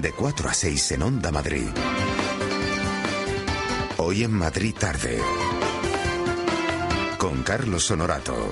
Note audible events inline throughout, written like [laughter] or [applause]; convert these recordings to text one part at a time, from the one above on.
de 4 a 6 en Onda Madrid. Hoy en Madrid tarde. Con Carlos Honorato.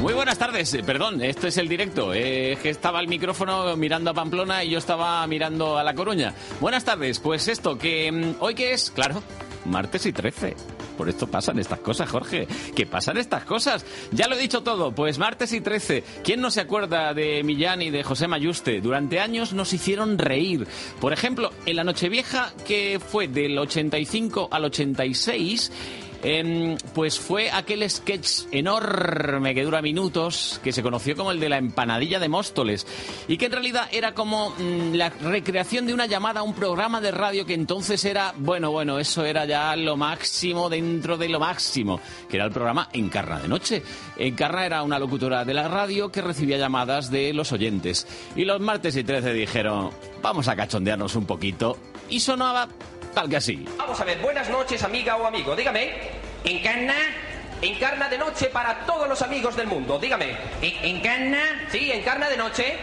Muy buenas tardes, Eh, perdón, esto es el directo. Eh, que estaba el micrófono mirando a Pamplona y yo estaba mirando a La Coruña. Buenas tardes, pues esto, que mm, hoy que es, claro, martes y 13. Por esto pasan estas cosas, Jorge. Que pasan estas cosas. Ya lo he dicho todo, pues martes y 13. ¿Quién no se acuerda de Millán y de José Mayuste? Durante años nos hicieron reír. Por ejemplo, en la Nochevieja, que fue del 85 al 86, Em, pues fue aquel sketch enorme que dura minutos, que se conoció como el de la empanadilla de Móstoles, y que en realidad era como mm, la recreación de una llamada a un programa de radio que entonces era, bueno, bueno, eso era ya lo máximo dentro de lo máximo, que era el programa Encarna de Noche. Encarna era una locutora de la radio que recibía llamadas de los oyentes. Y los martes y 13 dijeron, vamos a cachondearnos un poquito, y sonaba tal que así. Vamos a ver, buenas noches, amiga o amigo. Dígame. ¿Encarna? Encarna de noche para todos los amigos del mundo. Dígame. ¿Encarna? Sí, encarna de noche.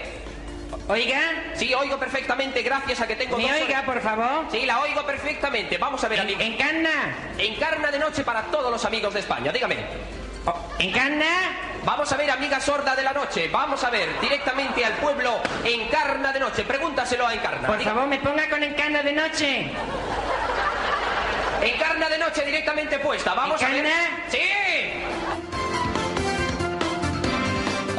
¿Oiga? Sí, oigo perfectamente, gracias a que tengo ¿Me dos oiga, por favor? Sí, la oigo perfectamente. Vamos a ver, amigo. ¿Encarna? Encarna de noche para todos los amigos de España. Dígame. ¿Encarna? Vamos a ver, amiga sorda de la noche. Vamos a ver, directamente al pueblo Encarna de noche. Pregúntaselo a Encarna. Por favor, me ponga con encarna de noche. Encarna de noche directamente puesta. Vamos a ver. ¡Sí!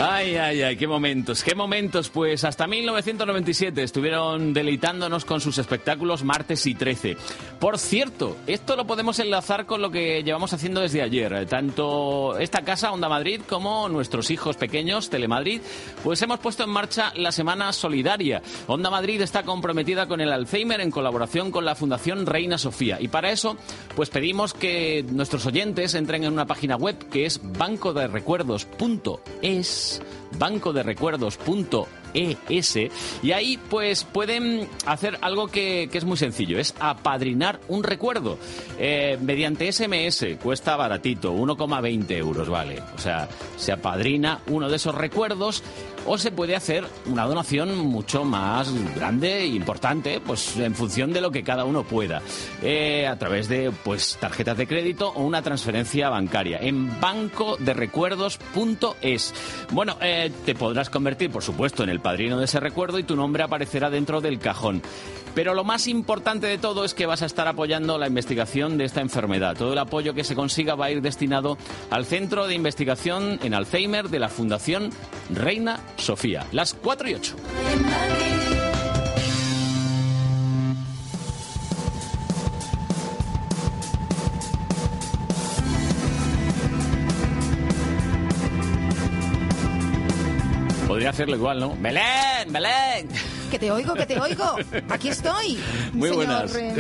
Ay, ay, ay, qué momentos, qué momentos. Pues hasta 1997 estuvieron deleitándonos con sus espectáculos martes y 13. Por cierto, esto lo podemos enlazar con lo que llevamos haciendo desde ayer. Tanto esta casa, Onda Madrid, como nuestros hijos pequeños, Telemadrid, pues hemos puesto en marcha la Semana Solidaria. Onda Madrid está comprometida con el Alzheimer en colaboración con la Fundación Reina Sofía. Y para eso, pues pedimos que nuestros oyentes entren en una página web que es bancoderecuerdos.es bancoderecuerdos.org bancoderecuerdos.es y ahí pues pueden hacer algo que, que es muy sencillo, es apadrinar un recuerdo Eh, mediante SMS, cuesta baratito, 1,20 euros vale, o sea, se apadrina uno de esos recuerdos o se puede hacer una donación mucho más grande e importante, pues en función de lo que cada uno pueda, eh, a través de pues tarjetas de crédito o una transferencia bancaria en bancoderecuerdos.es. Bueno, eh, te podrás convertir, por supuesto, en el padrino de ese recuerdo y tu nombre aparecerá dentro del cajón. Pero lo más importante de todo es que vas a estar apoyando la investigación de esta enfermedad. Todo el apoyo que se consiga va a ir destinado al Centro de Investigación en Alzheimer de la Fundación Reina Sofía. Las 4 y 8. Podría hacerlo igual, ¿no? Belén, Belén. Que te oigo, que te oigo. Aquí estoy. Muy señor, buenas. em,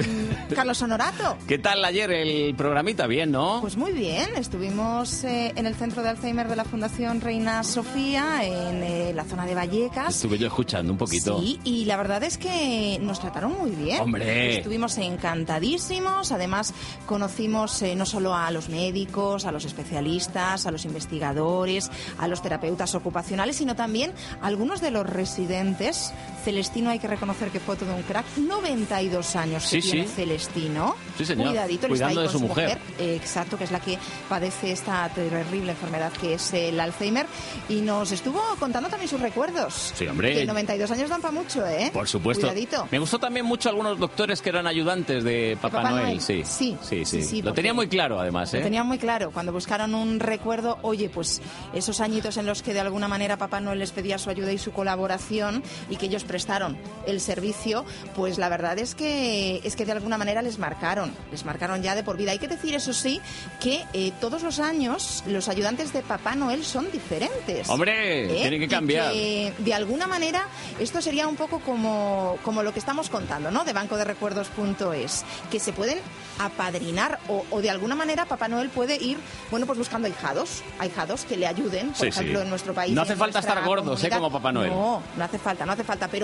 Carlos Honorato. ¿Qué tal ayer el programita? Bien, ¿no? Pues muy bien, estuvimos eh, en el centro de Alzheimer de la Fundación Reina Sofía, en eh, la zona de Vallecas. Estuve yo escuchando un poquito. Sí, y la verdad es que nos trataron muy bien. ¡Hombre! Estuvimos encantadísimos. Además, conocimos eh, no solo a los médicos, a los especialistas, a los investigadores, a los terapeutas ocupacionales, sino también a algunos de los residentes. Celestino hay que reconocer que fue todo un crack. 92 años que Sí, tiene sí. Celestino. Sí, señor. Cuidadito, Cuidando está ahí de con su mujer. eh, exacto, que es la que padece esta terrible enfermedad que es el Alzheimer. Y nos estuvo contando también sus recuerdos. Sí, hombre. Que 92 años dan para mucho, ¿eh? Por supuesto. Cuidadito. Me gustó también mucho algunos doctores que eran ayudantes de Papá, Papá Noel. Noel. Sí. Sí, sí, sí, Lo tenía muy claro, además, ¿eh? Lo tenían muy claro. Cuando buscaron un recuerdo, oye, pues esos añitos en los que de alguna manera Papá Noel les pedía su ayuda y su colaboración y que ellos prestaron el servicio, pues la verdad es que es que de alguna manera les marcaron, les marcaron ya de por vida. Hay que decir, eso sí, que eh, todos los años los ayudantes de Papá Noel son diferentes. Hombre, ¿Eh? tienen que cambiar. que, de alguna manera esto sería un poco como, como lo que estamos contando, ¿no? De bancoderecuerdos.es, que se pueden apadrinar o, o de alguna manera Papá Noel puede ir, bueno, pues buscando ahijados, ahijados que le ayuden, por Sí, ejemplo, sí. en nuestro país. No hace falta estar gordos, ¿eh? como Papá Noel. No, no hace falta, no hace falta, pero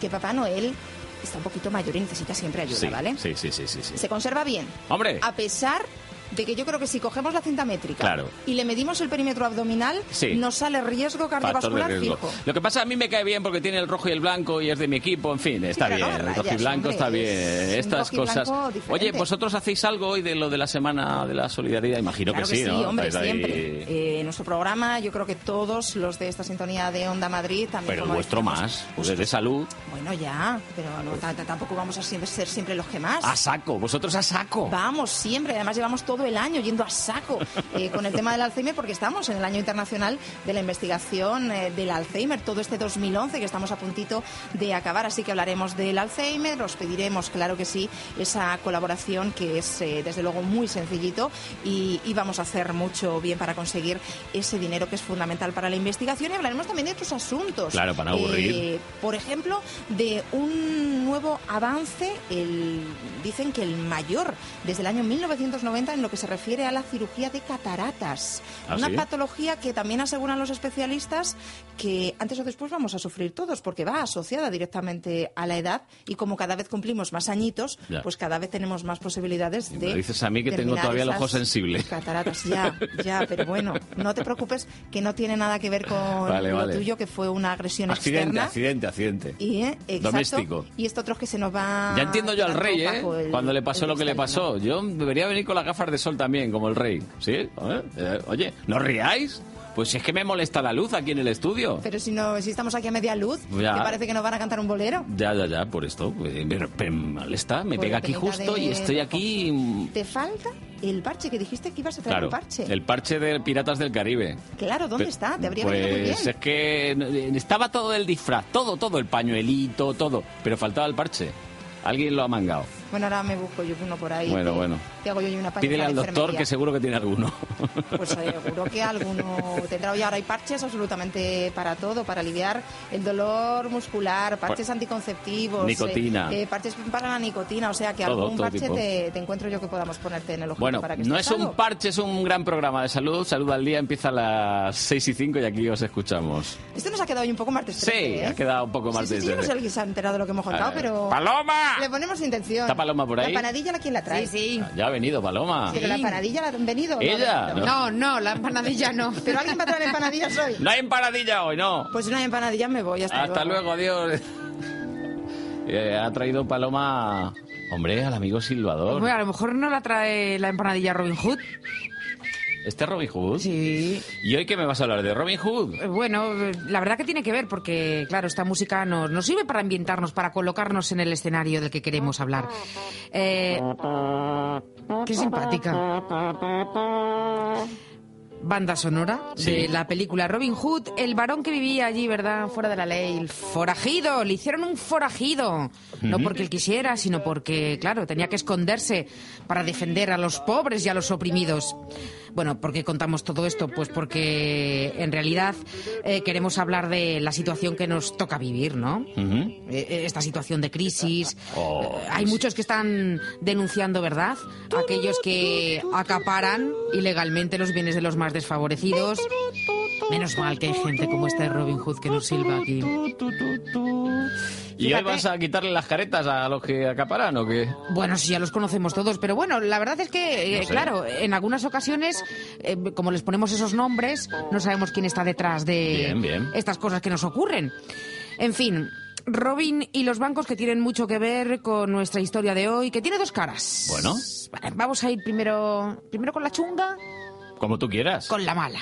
que Papá Noel está un poquito mayor y necesita siempre ayuda, sí, ¿vale? sí, sí, sí, sí, sí. Se conserva bien. Hombre. A pesar de que yo creo que si cogemos la cinta métrica Claro. y le medimos el perímetro abdominal, Sí. nos sale riesgo cardiovascular riesgo. fijo. Lo que pasa a mí me cae bien porque tiene el rojo y el blanco y es de mi equipo, en fin, está bien. no el rayas, rojo y blanco hombre, está bien. es Estas cosas. Oye, vosotros hacéis algo hoy de lo de la semana de la solidaridad, imagino Claro que sí, ¿no? hombre, siempre. Eh, nuestro programa, yo creo que todos los de esta sintonía de Onda Madrid también. Pero el como vuestro más, pues es de salud. Bueno, ya, pero no, t- tampoco vamos a ser siempre los que más. A saco, vosotros a saco. Vamos siempre, además llevamos todo el año yendo a saco eh, con el tema del Alzheimer porque estamos en el año internacional de la investigación eh, del Alzheimer, todo este 2011 que estamos a puntito de acabar, así que hablaremos del Alzheimer, os pediremos, claro que sí, esa colaboración que es eh, desde luego muy sencillito y, y vamos a hacer mucho bien para conseguir ese dinero que es fundamental para la investigación y hablaremos también de otros asuntos. Claro, para aburrir. Por ejemplo, de un nuevo avance, el, dicen que el mayor desde el año 1990 en lo que se refiere a la cirugía de cataratas. ¿Ah, Una sí? patología que también aseguran los especialistas que antes o después vamos a sufrir todos, porque va asociada directamente a la edad y como cada vez cumplimos más añitos, Ya. pues cada vez tenemos más posibilidades Y de. me dices a mí que tengo todavía el ojo sensible. Cataratas, ya, ya, pero bueno, no te preocupes que no tiene nada que ver con Vale, lo vale. tuyo, que fue una agresión Accidente, externa. accidente, accidente. Y, eh, exacto, Doméstico. Y esto otro que se nos va. Ya entiendo yo al rey, ¿eh? el- Cuando le pasó lo que le pasó. Yo debería venir con las gafas de sol también, como el rey. ¿Sí? ¿Eh? Eh, Oye, ¿no riáis? Pues si es que me molesta la luz aquí en el estudio. Pero si no, si estamos aquí a media luz, Ya. que parece que nos van a cantar un bolero. Ya, ya, ya, por esto. pues, Me, me molesta, me Por pega aquí justo de- y estoy aquí... mm, Te falta el parche que dijiste que ibas a traer Claro, un parche. el parche de Piratas del Caribe. Claro, ¿dónde Pe- está? Te habría pues muy bien. es que eh, estaba todo el disfraz, todo, todo, el pañuelito, todo, pero faltaba el parche. Alguien lo ha mangado. Bueno, ahora me busco yo uno por ahí. Bueno, te- bueno. Te hago yo una Pídele de al doctor que seguro que tiene alguno. Pues seguro que alguno tendrá. Y ahora hay parches absolutamente para todo, para aliviar el dolor muscular, parches anticonceptivos, Nicotina. eh, eh, parches para la nicotina. O sea que Todo, algún todo parche te, te encuentro yo que podamos ponerte en el ojo Bueno, para que no es un parche, es un gran programa de salud. Salud al día empieza a las 6 y 5 y aquí os escuchamos. Esto nos ha quedado hoy un poco martes Sí, 13, ¿eh? ha quedado un poco Sí, más sí, de... sí, yo no sé si se ha enterado de lo que hemos contado, Eh, pero... ¡Paloma! Le ponemos intención. ¿Está Paloma por ahí? ¿La panadilla la quién la trae? Sí, sí. Ya ha venido Paloma. ¿Pero la empanadilla la han venido? no? Ella, No, ¿no? No, la empanadilla no. [laughs] ¿Pero alguien va a traer empanadillas hoy? No hay empanadilla hoy, no. Pues si no hay empanadillas me voy, hasta, Hasta luego, adiós. [laughs] Eh, ha traído Paloma, hombre, al amigo Silvador. A lo mejor no la trae la empanadilla Robin Hood. ¿Este es Robin Hood? Sí. ¿Y hoy qué me vas a hablar de Robin Hood? Eh, Bueno, la verdad que tiene que ver porque, claro, esta música nos, nos sirve para ambientarnos, para colocarnos en el escenario del que queremos hablar. Eh, qué simpática. Banda sonora Sí. de la película Robin Hood, el varón que vivía allí, ¿verdad? Fuera de la ley, el forajido, le hicieron un forajido. No porque él quisiera, sino porque, claro, tenía que esconderse para defender a los pobres y a los oprimidos. Bueno, ¿por qué contamos todo esto? Pues porque en realidad eh, queremos hablar de la situación que nos toca vivir, ¿no? Eh, eh, esta situación de crisis. Oh, hay muchos que están denunciando, ¿verdad? Aquellos que acaparan ilegalmente los bienes de los más desfavorecidos. Menos mal que hay gente como este Robin Hood que nos silba aquí. ¿Y hoy vas a quitarle las caretas a los que acaparan o qué? Bueno, sí, ya los conocemos todos, pero bueno, la verdad es que, eh, No sé. claro, en algunas ocasiones, eh, como les ponemos esos nombres, no sabemos quién está detrás de Bien, bien. estas cosas que nos ocurren. En fin. Robin y los bancos que tienen mucho que ver con nuestra historia de hoy, que tiene dos caras. Bueno. Vale, vamos a ir primero, primero con la chunga, Como tú quieras. con la mala.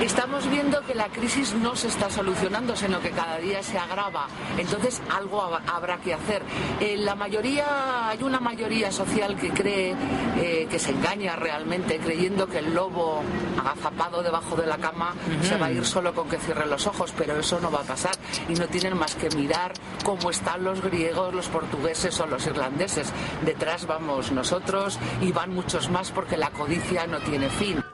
Estamos viendo que la crisis no se está solucionando, sino que cada día se agrava. Entonces algo hab- habrá que hacer. En la mayoría, hay una mayoría social que cree eh, que se engaña realmente, creyendo que el lobo agazapado debajo de la cama se va a ir solo con que cierre los ojos, pero eso no va a pasar. Y no tienen más que mirar cómo están los griegos, los portugueses o los irlandeses. Detrás vamos nosotros y van muchos más porque la codicia no tiene fin.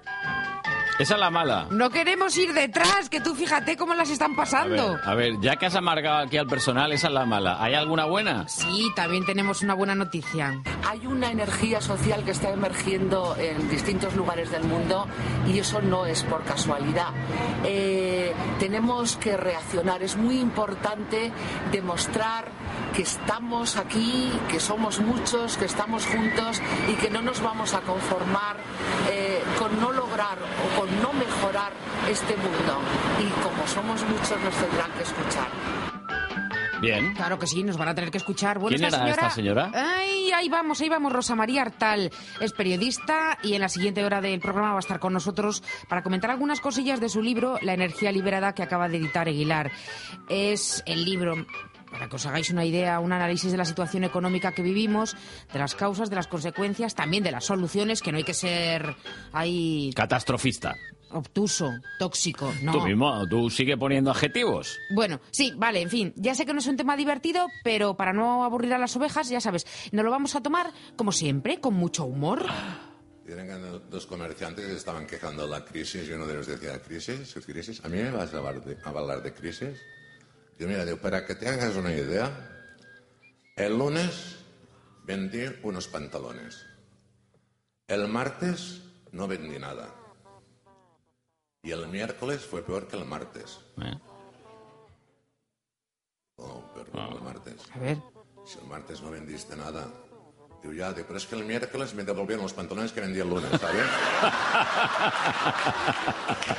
Esa es la mala. No queremos ir detrás, que tú fíjate cómo las están A pasando. ver, a ver, ya que has amargado aquí al personal, esa es la mala. ¿Hay alguna buena? Sí, también tenemos una buena noticia. Hay una energía social que está emergiendo en distintos lugares del mundo y eso no es por casualidad. Eh, tenemos que reaccionar. Es muy importante demostrar que estamos aquí, que somos muchos, que estamos juntos y que no nos vamos a conformar eh, con no lograr o con no mejorar este mundo. Y como somos muchos nos tendrán que escuchar. Bien. Claro que sí, nos van a tener que escuchar. Bueno, ¿Quién era esta señora? Ay, ahí vamos, ahí vamos. Rosa María Artal es periodista y en la siguiente hora del programa va a estar con nosotros para comentar algunas cosillas de su libro La energía liberada que acaba de editar Aguilar. Es el libro para que os hagáis una idea, un análisis de la situación económica que vivimos, de las causas, de las consecuencias, también de las soluciones, que no hay que ser ahí Catastrofista. Obtuso, tóxico, no. Tú mismo, tú sigue poniendo adjetivos. Bueno, sí, vale, en fin, ya sé que no es un tema divertido, pero para no aburrir a las ovejas, ya sabes, nos lo vamos a tomar, como siempre, con mucho humor. Eran dos comerciantes que estaban quejando de la crisis y uno de ellos decía, ¿crisis? ¿Crisis? ¿A mí me vas a hablar de, a hablar de crisis? Yo, mira, digo, para que te hagas una idea, el lunes vendí unos pantalones. El martes no vendí nada. Y el miércoles fue peor que el martes. ¿eh? Oh, peor que el martes. A ver, Si el martes no vendiste nada. Digo, ya, digo, pero es que el miércoles me devolvieron los pantalones que vendí el lunes, ¿sabes?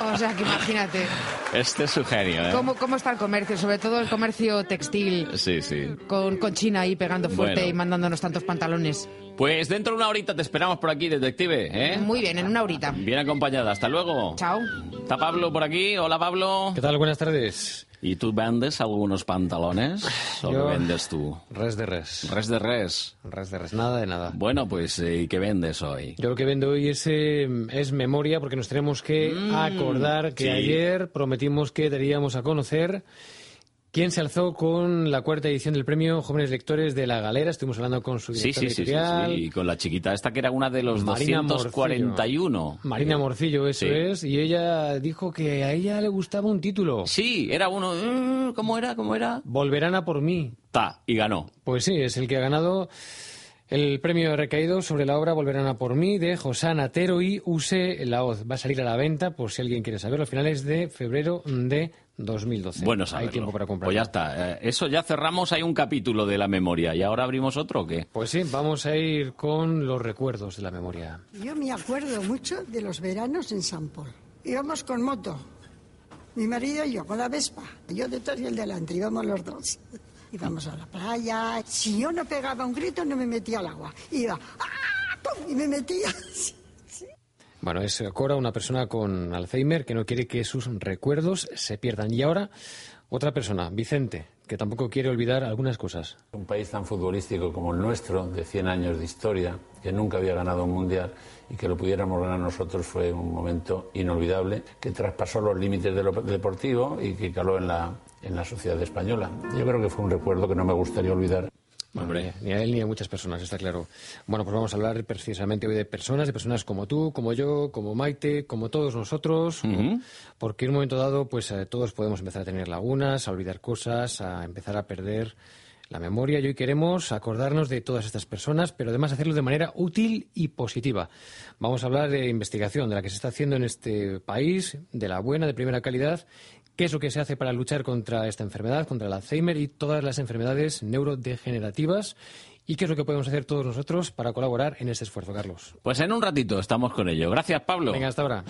[laughs] o sea que imagínate Este es su genio, ¿eh? cómo, cómo está el comercio, sobre todo el comercio textil, Sí, sí. con, con China ahí pegando fuerte Bueno. y mandándonos tantos pantalones. Pues dentro de una horita te esperamos por aquí, detective, ¿eh? Muy bien, en una horita. Bien acompañada. Hasta luego. Chao. Está Pablo por aquí. Hola, Pablo. ¿Qué tal? Buenas tardes. ¿Y tú vendes algunos pantalones? ¿O Yo- qué vendes tú? Res de res. Res de res. Res de res. Nada de nada. Bueno, pues, eh, ¿y qué vendes hoy? Yo lo que vendo hoy es, eh, es memoria porque nos tenemos que acordar que sí. ayer prometimos que daríamos a conocer quién se alzó con la cuarta edición del premio Jóvenes Lectores de la Galera. Estuvimos hablando con su director sí, sí, editorial. sí. Y con la chiquita esta que era una de los Marina 241. Marina Morcillo, eso es. Y ella dijo que a ella le gustaba un título. Sí, era uno... eh, ¿Cómo era? ¿Cómo era? Volverán a por mí. Ta, y ganó. Pues sí, es el que ha ganado el premio recaído sobre la obra Volverán a por mí de Josana Tero y Use Laoz. Va a salir a la venta por si alguien quiere saberlo a finales de febrero de 2012. Bueno, Hay saberlo. tiempo para comprar. Pues ya está. Eh, Eso ya cerramos. Hay un capítulo de la memoria. ¿Y ahora abrimos otro o qué? Pues sí, vamos a ir con los recuerdos de la memoria. Yo me acuerdo mucho de los veranos en San Paul. Íbamos con moto, mi marido y yo, con la Vespa. Yo detrás y él delante, íbamos los dos. [laughs] Íbamos a la playa. Si yo no pegaba un grito, no me metía al agua. Iba, ¡ah! ¡pum! y me metía. [laughs] Bueno, es Cora, una persona con Alzheimer que no quiere que sus recuerdos se pierdan. Y ahora, otra persona, Vicente, que tampoco quiere olvidar algunas cosas. Un país tan futbolístico como el nuestro, de 100 años de historia, que nunca había ganado un mundial y que lo pudiéramos ganar nosotros fue un momento inolvidable que traspasó los límites de lo deportivo y que caló en la, en la sociedad española. Yo creo que fue un recuerdo que no me gustaría olvidar. Hombre. Ni a él ni a muchas personas, está claro. Bueno, pues vamos a hablar precisamente hoy de personas, de personas como tú, como yo, como Maite, como todos nosotros, porque en un momento dado, pues eh, todos podemos empezar a tener lagunas, a olvidar cosas, a empezar a perder la memoria y hoy queremos acordarnos de todas estas personas, pero además hacerlo de manera útil y positiva. Vamos a hablar de investigación, de la que se está haciendo en este país, de la buena, de primera calidad, qué es lo que se hace para luchar contra esta enfermedad, contra el Alzheimer y todas las enfermedades neurodegenerativas y qué es lo que podemos hacer todos nosotros para colaborar en este esfuerzo, Carlos. Pues en un ratito estamos con ello. Gracias, Pablo. Venga, hasta ahora.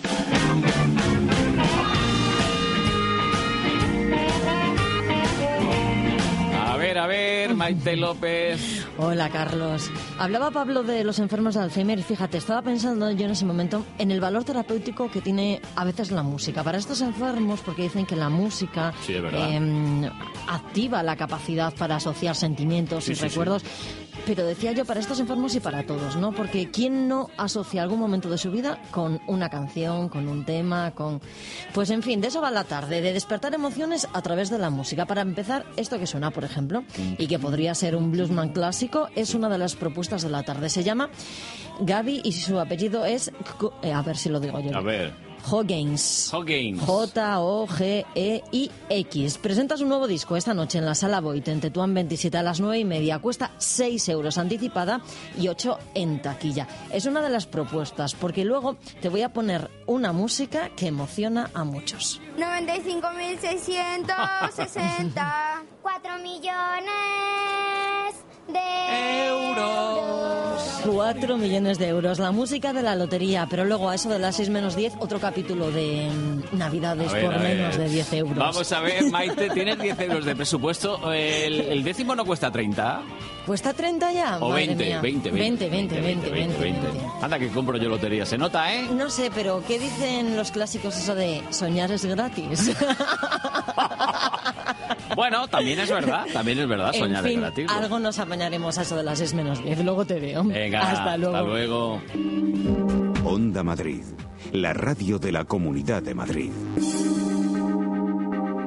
A ver, a ver, Maite López. Hola, Carlos. Hablaba Pablo de los enfermos de Alzheimer y fíjate, estaba pensando yo en ese momento en el valor terapéutico que tiene a veces la música. Para estos enfermos, porque dicen que la música Sí, eh, activa la capacidad para asociar sentimientos Sí, y sí. recuerdos. Pero decía yo para estos enfermos y para todos, ¿no? Porque ¿quién no asocia algún momento de su vida con una canción, con un tema, con... Pues en fin, de eso va la tarde, de despertar emociones a través de la música. Para empezar, esto que suena, por ejemplo, y que podría ser un bluesman clásico, es una de las propuestas de la tarde. Se llama Gaby y su apellido es... Eh, a ver si lo digo yo. A ver. Hogains. Hogains. J-O-G-E-I-X. Presenta su nuevo disco esta noche en la Sala Boit en Tetuán 27 a las 9 y media. Cuesta 6 euros anticipada y 8 en taquilla. Es una de las propuestas porque luego te voy a poner una música que emociona a muchos. 95.660. 4 [laughs] millones de euros. 4 millones de euros. La música de la lotería, pero luego a eso de las 6 menos 10, otro capítulo de mm, Navidades ver, por menos de 10 euros. Vamos a ver, Maite, [laughs] tienes 10 euros de presupuesto. El, el décimo no cuesta 30. ¿Cuesta 30 ya? O Madre 20, mía. 20, 20, 20, 20, 20, 20. Anda que compro yo lotería. Se nota, ¿eh? No sé, pero ¿qué dicen los clásicos eso de soñar es gratis? [laughs] Bueno, también es verdad. También es verdad. Soñar en fin, es gratis. algo nos apañaremos a eso de las 6 menos 10. Luego te veo. Venga, Hasta luego. Hasta luego. Onda Madrid, la radio de la Comunidad de Madrid.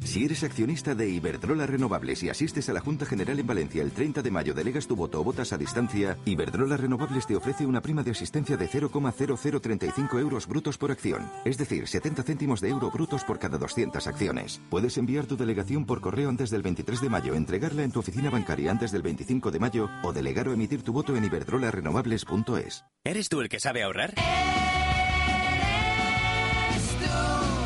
Si eres accionista de Iberdrola Renovables y asistes a la Junta General en Valencia el 30 de mayo, delegas tu voto o votas a distancia, Iberdrola Renovables te ofrece una prima de asistencia de 0,0035 euros brutos por acción, es decir, 70 céntimos de euro brutos por cada 200 acciones. Puedes enviar tu delegación por correo antes del 23 de mayo, entregarla en tu oficina bancaria antes del 25 de mayo o delegar o emitir tu voto en iberdrolarenovables.es. ¿Eres tú el que sabe ahorrar?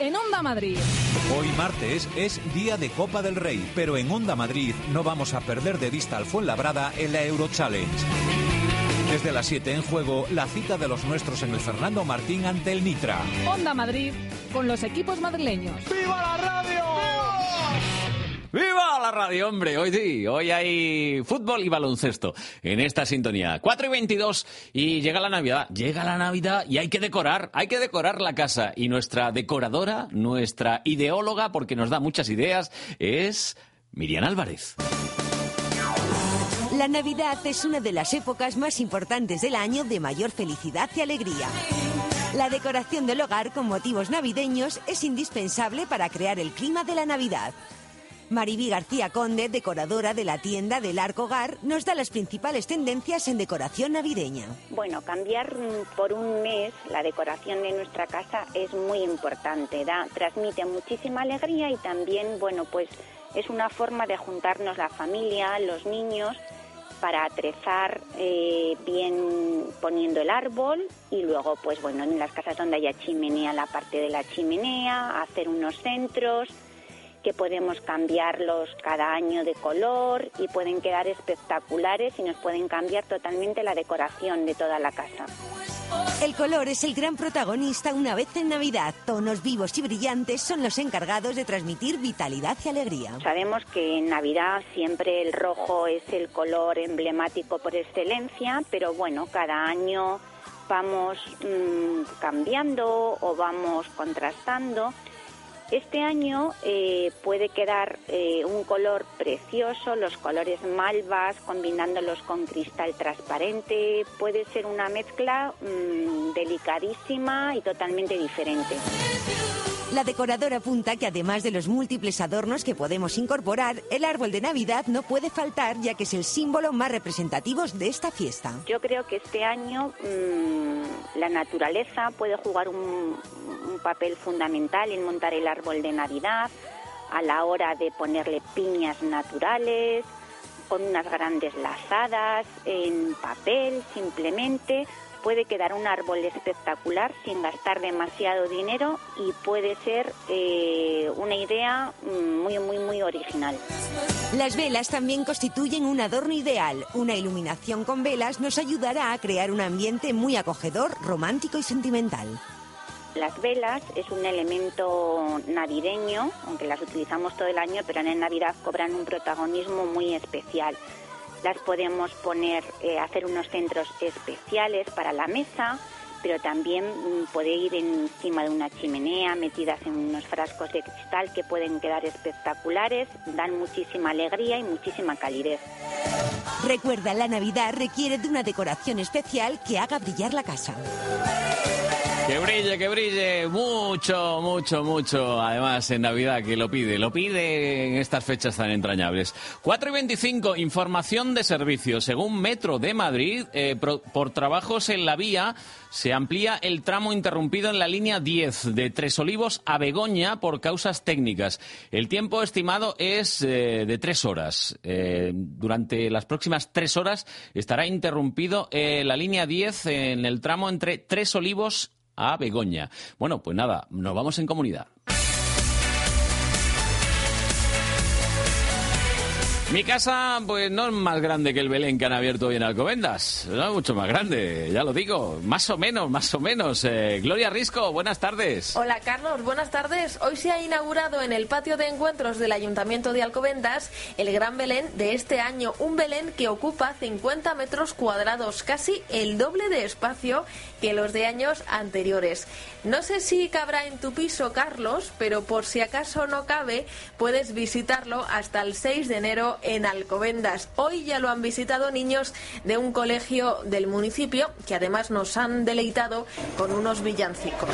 En Onda Madrid. Hoy martes es día de Copa del Rey, pero en Onda Madrid no vamos a perder de vista al Fuenlabrada en la Euro Challenge. Desde las 7 en juego, la cita de los nuestros en el Fernando Martín ante el Nitra. Onda Madrid con los equipos madrileños. ¡Viva la radio! ¡Viva la radio, hombre! Hoy sí, hoy hay fútbol y baloncesto en esta sintonía. 4 y 22 y llega la Navidad. Llega la Navidad y hay que decorar, hay que decorar la casa. Y nuestra decoradora, nuestra ideóloga, porque nos da muchas ideas, es Miriam Álvarez. La Navidad es una de las épocas más importantes del año de mayor felicidad y alegría. La decoración del hogar con motivos navideños es indispensable para crear el clima de la Navidad. Maribí García Conde, decoradora de la tienda del Arco Hogar, nos da las principales tendencias en decoración navideña. Bueno, cambiar mm, por un mes la decoración de nuestra casa es muy importante, da, transmite muchísima alegría y también, bueno, pues es una forma de juntarnos la familia, los niños, para atrezar eh, bien poniendo el árbol y luego, pues bueno, en las casas donde haya chimenea, la parte de la chimenea, hacer unos centros que podemos cambiarlos cada año de color y pueden quedar espectaculares y nos pueden cambiar totalmente la decoración de toda la casa. El color es el gran protagonista una vez en Navidad. Tonos vivos y brillantes son los encargados de transmitir vitalidad y alegría. Sabemos que en Navidad siempre el rojo es el color emblemático por excelencia, pero bueno, cada año vamos mm, cambiando o vamos contrastando. Este año eh, puede quedar eh, un color precioso, los colores malvas combinándolos con cristal transparente. Puede ser una mezcla mm, delicadísima y totalmente diferente. La decoradora apunta que además de los múltiples adornos que podemos incorporar, el árbol de Navidad no puede faltar ya que es el símbolo más representativo de esta fiesta. Yo creo que este año mmm, la naturaleza puede jugar un, un papel fundamental en montar el árbol de Navidad a la hora de ponerle piñas naturales, con unas grandes lazadas en papel simplemente. Puede quedar un árbol espectacular sin gastar demasiado dinero y puede ser eh, una idea muy, muy, muy original. Las velas también constituyen un adorno ideal. Una iluminación con velas nos ayudará a crear un ambiente muy acogedor, romántico y sentimental. Las velas es un elemento navideño, aunque las utilizamos todo el año, pero en Navidad cobran un protagonismo muy especial. Las podemos poner, eh, hacer unos centros especiales para la mesa, pero también mm, puede ir encima de una chimenea, metidas en unos frascos de cristal que pueden quedar espectaculares, dan muchísima alegría y muchísima calidez. Recuerda, la Navidad requiere de una decoración especial que haga brillar la casa. Que brille, que brille, mucho, mucho, mucho. Además, en Navidad, que lo pide, lo pide en estas fechas tan entrañables. 4 y 25, información de servicio. Según Metro de Madrid, eh, por trabajos en la vía, se amplía el tramo interrumpido en la línea 10 de Tres Olivos a Begoña por causas técnicas. El tiempo estimado es eh, de tres horas. Eh, durante las próximas tres horas estará interrumpido la línea 10 en el tramo entre Tres Olivos a Begoña. Bueno, pues nada, nos vamos en comunidad. Mi casa, pues no es más grande que el Belén que han abierto hoy en Alcobendas. No mucho más grande, ya lo digo. Más o menos, más o menos. Eh, Gloria Risco, buenas tardes. Hola Carlos, buenas tardes. Hoy se ha inaugurado en el patio de encuentros del Ayuntamiento de Alcobendas el Gran Belén de este año. Un Belén que ocupa 50 metros cuadrados, casi el doble de espacio que los de años anteriores. No sé si cabrá en tu piso, Carlos, pero por si acaso no cabe, puedes visitarlo hasta el 6 de enero en Alcobendas. Hoy ya lo han visitado niños de un colegio del municipio que además nos han deleitado con unos villancicos.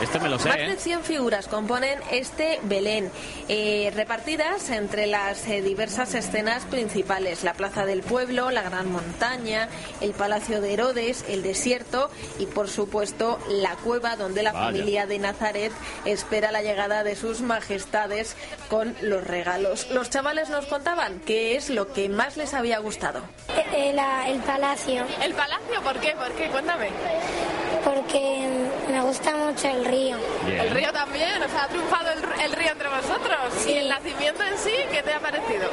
Este me lo sé, Más ¿eh? de 100 figuras componen este Belén, eh, repartidas entre las eh, diversas escenas principales, la Plaza del Pueblo, la Gran Montaña, el Palacio de Herodes, el desierto y, por supuesto, la cueva donde la Vaya. familia de Nazaret espera la llegada de sus majestades con los regalos. Los chavales nos contaban qué es lo que más les había gustado. El, el palacio. ¿El palacio? ¿Por qué? ¿Por qué? Cuéntame. Porque me gusta mucho el río. ¿El río también? O sea, ¿ha triunfado el, el río entre vosotros? ¿Y el nacimiento en sí qué te ha parecido?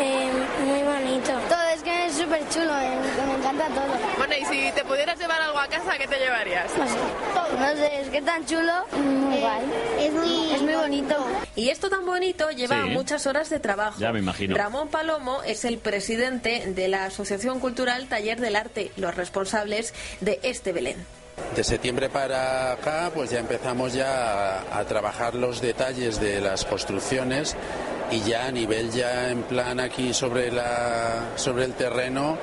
Eh, muy bonito. Todo es que es súper chulo, eh, me encanta todo. Bueno, y si te pudieras llevar algo a casa, ¿qué te llevarías? No sé, no sé, es que tan chulo. Muy guay. Es muy, es muy bonito. Y esto tan bonito lleva Sí. muchas horas de trabajo. Ya me imagino. Ramón Palomo es el presidente de la Asociación Cultural Taller del Arte, los responsables de este Belén. De septiembre para acá, pues ya empezamos ya a, a trabajar los detalles de las construcciones y ya a nivel ya en plan aquí sobre la sobre el terreno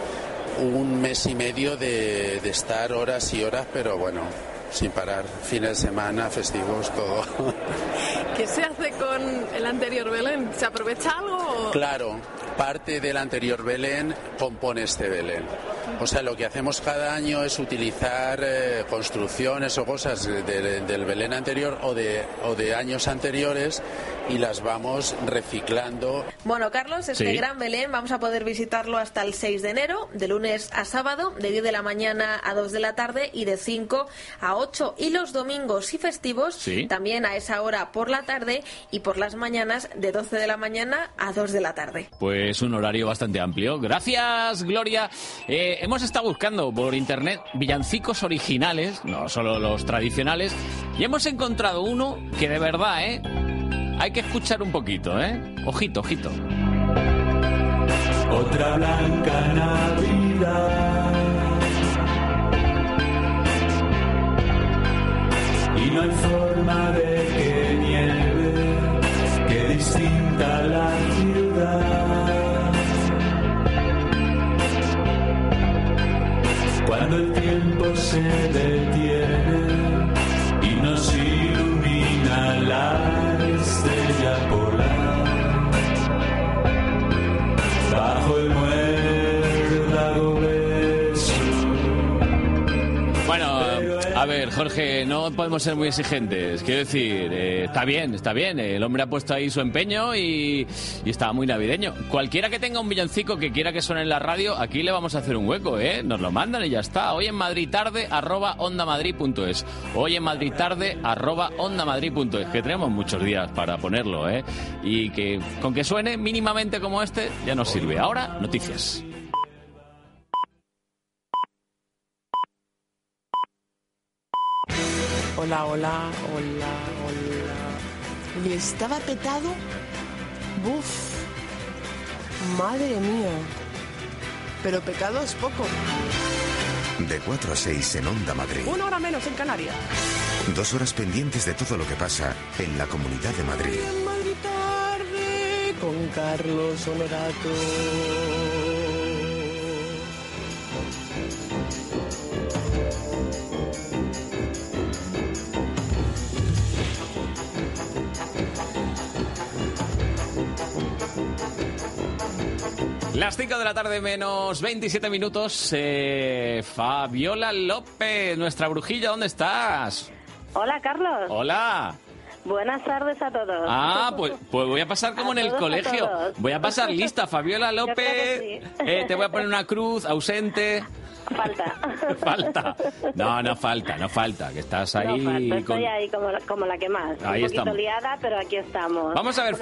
un mes y medio de, de estar horas y horas, pero bueno, sin parar, fines de semana, festivos, todo. [laughs] ¿Qué se hace con el anterior Belén? ¿Se aprovecha algo? Claro, parte del anterior Belén compone este Belén. O sea, lo que hacemos cada año es utilizar eh, construcciones o cosas de- de- del Belén anterior o de, o de años anteriores y las vamos reciclando. Bueno, Carlos, este Sí. gran Belén vamos a poder visitarlo hasta el 6 de enero, de lunes a sábado, de 10 de la mañana a 2 de la tarde y de 5 a 8. Y los domingos y festivos Sí. también a esa hora por la tarde y por las mañanas de 12 de la mañana a 2 de la tarde. Pues un horario bastante amplio. Gracias, Gloria. Eh, hemos estado buscando por internet villancicos originales, no solo los tradicionales, y hemos encontrado uno que de verdad, ¿eh? Hay que escuchar un poquito, ¿eh? Ojito, ojito. Otra blanca Navidad. Y no hay forma de que nieve, que distinta la ciudad. Cuando el tiempo se detiene Jorge, no podemos ser muy exigentes. Quiero decir, eh, está bien, está bien. El hombre ha puesto ahí su empeño y, y está muy navideño. Cualquiera que tenga un villancico que quiera que suene en la radio, aquí le vamos a hacer un hueco, ¿eh? Nos lo mandan y ya está. Hoy en Madrid tarde, arroba ondamadrid.es. Hoy en Madrid tarde, arroba ondamadrid.es. Que tenemos muchos días para ponerlo, ¿eh? Y que con que suene mínimamente como este, ya nos sirve. Ahora, noticias. Hola, hola, hola, hola. ¿Y estaba petado? Buf. Madre mía. Pero pecado es poco. De 4 a 6 en Onda Madrid. Una hora menos en Canarias. Dos horas pendientes de todo lo que pasa en la Comunidad de Madrid. En Madrid tarde con Carlos Honorato. Las 5 de la tarde menos 27 minutos. eh, Fabiola López, nuestra brujilla, ¿dónde estás? Hola, Carlos. Hola. Buenas tardes a todos. Ah, pues, pues voy a pasar como A en el todos, colegio. Voy a pasar lista, Fabiola [laughs] López. sí. eh, te voy a poner una cruz, ausente. Falta. [laughs] Falta. No, no falta, no falta, que estás ahí. no falta, estoy con- ahí como la, como la que más. Ahí Un poquito estamos. liada, pero aquí estamos. Vamos a ver,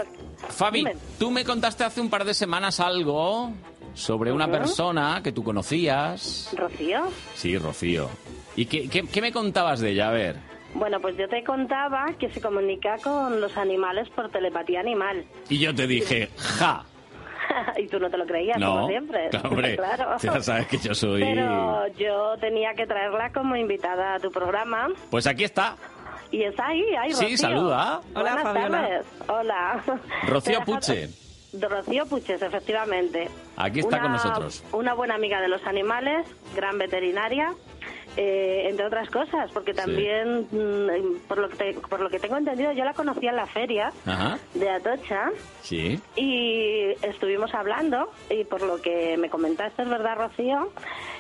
Fabi, dime. tú me contaste hace un par de semanas algo sobre una persona que tú conocías. ¿Rocío? Sí, Rocío. ¿Y qué, qué- qué me contabas de ella? A ver. Bueno, pues yo te contaba que se comunica con los animales por telepatía animal. Y yo te dije, ja. [laughs] y tú no te lo creías, No, como siempre. claro, [laughs] hombre, claro. ya sabes que yo soy... Pero yo tenía que traerla como invitada a tu programa. Pues aquí está, Y está ahí, ahí, Sí, Rocío. saluda. Hola, Hola, Fabiola. tardes. Hola. Rocío [laughs] Puche. Rocío Puches, efectivamente. Aquí está con nosotros. Una buena amiga de los animales, gran veterinaria, eh, entre otras cosas, porque también, mm, por, lo que te- por lo que tengo entendido, yo la conocí en la feria Ajá, de Atocha sí. y estuvimos hablando y por lo que me comentaste, es verdad, Rocío,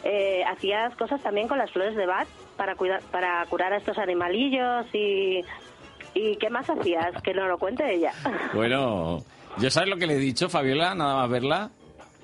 eh, hacías cosas también con las flores de Bach para, cuidar, para curar a estos animalillos y... ¿Y qué más hacías? Que no lo cuente ella. Bueno, ¿yo sabes lo que le he dicho, Fabiola, nada más verla?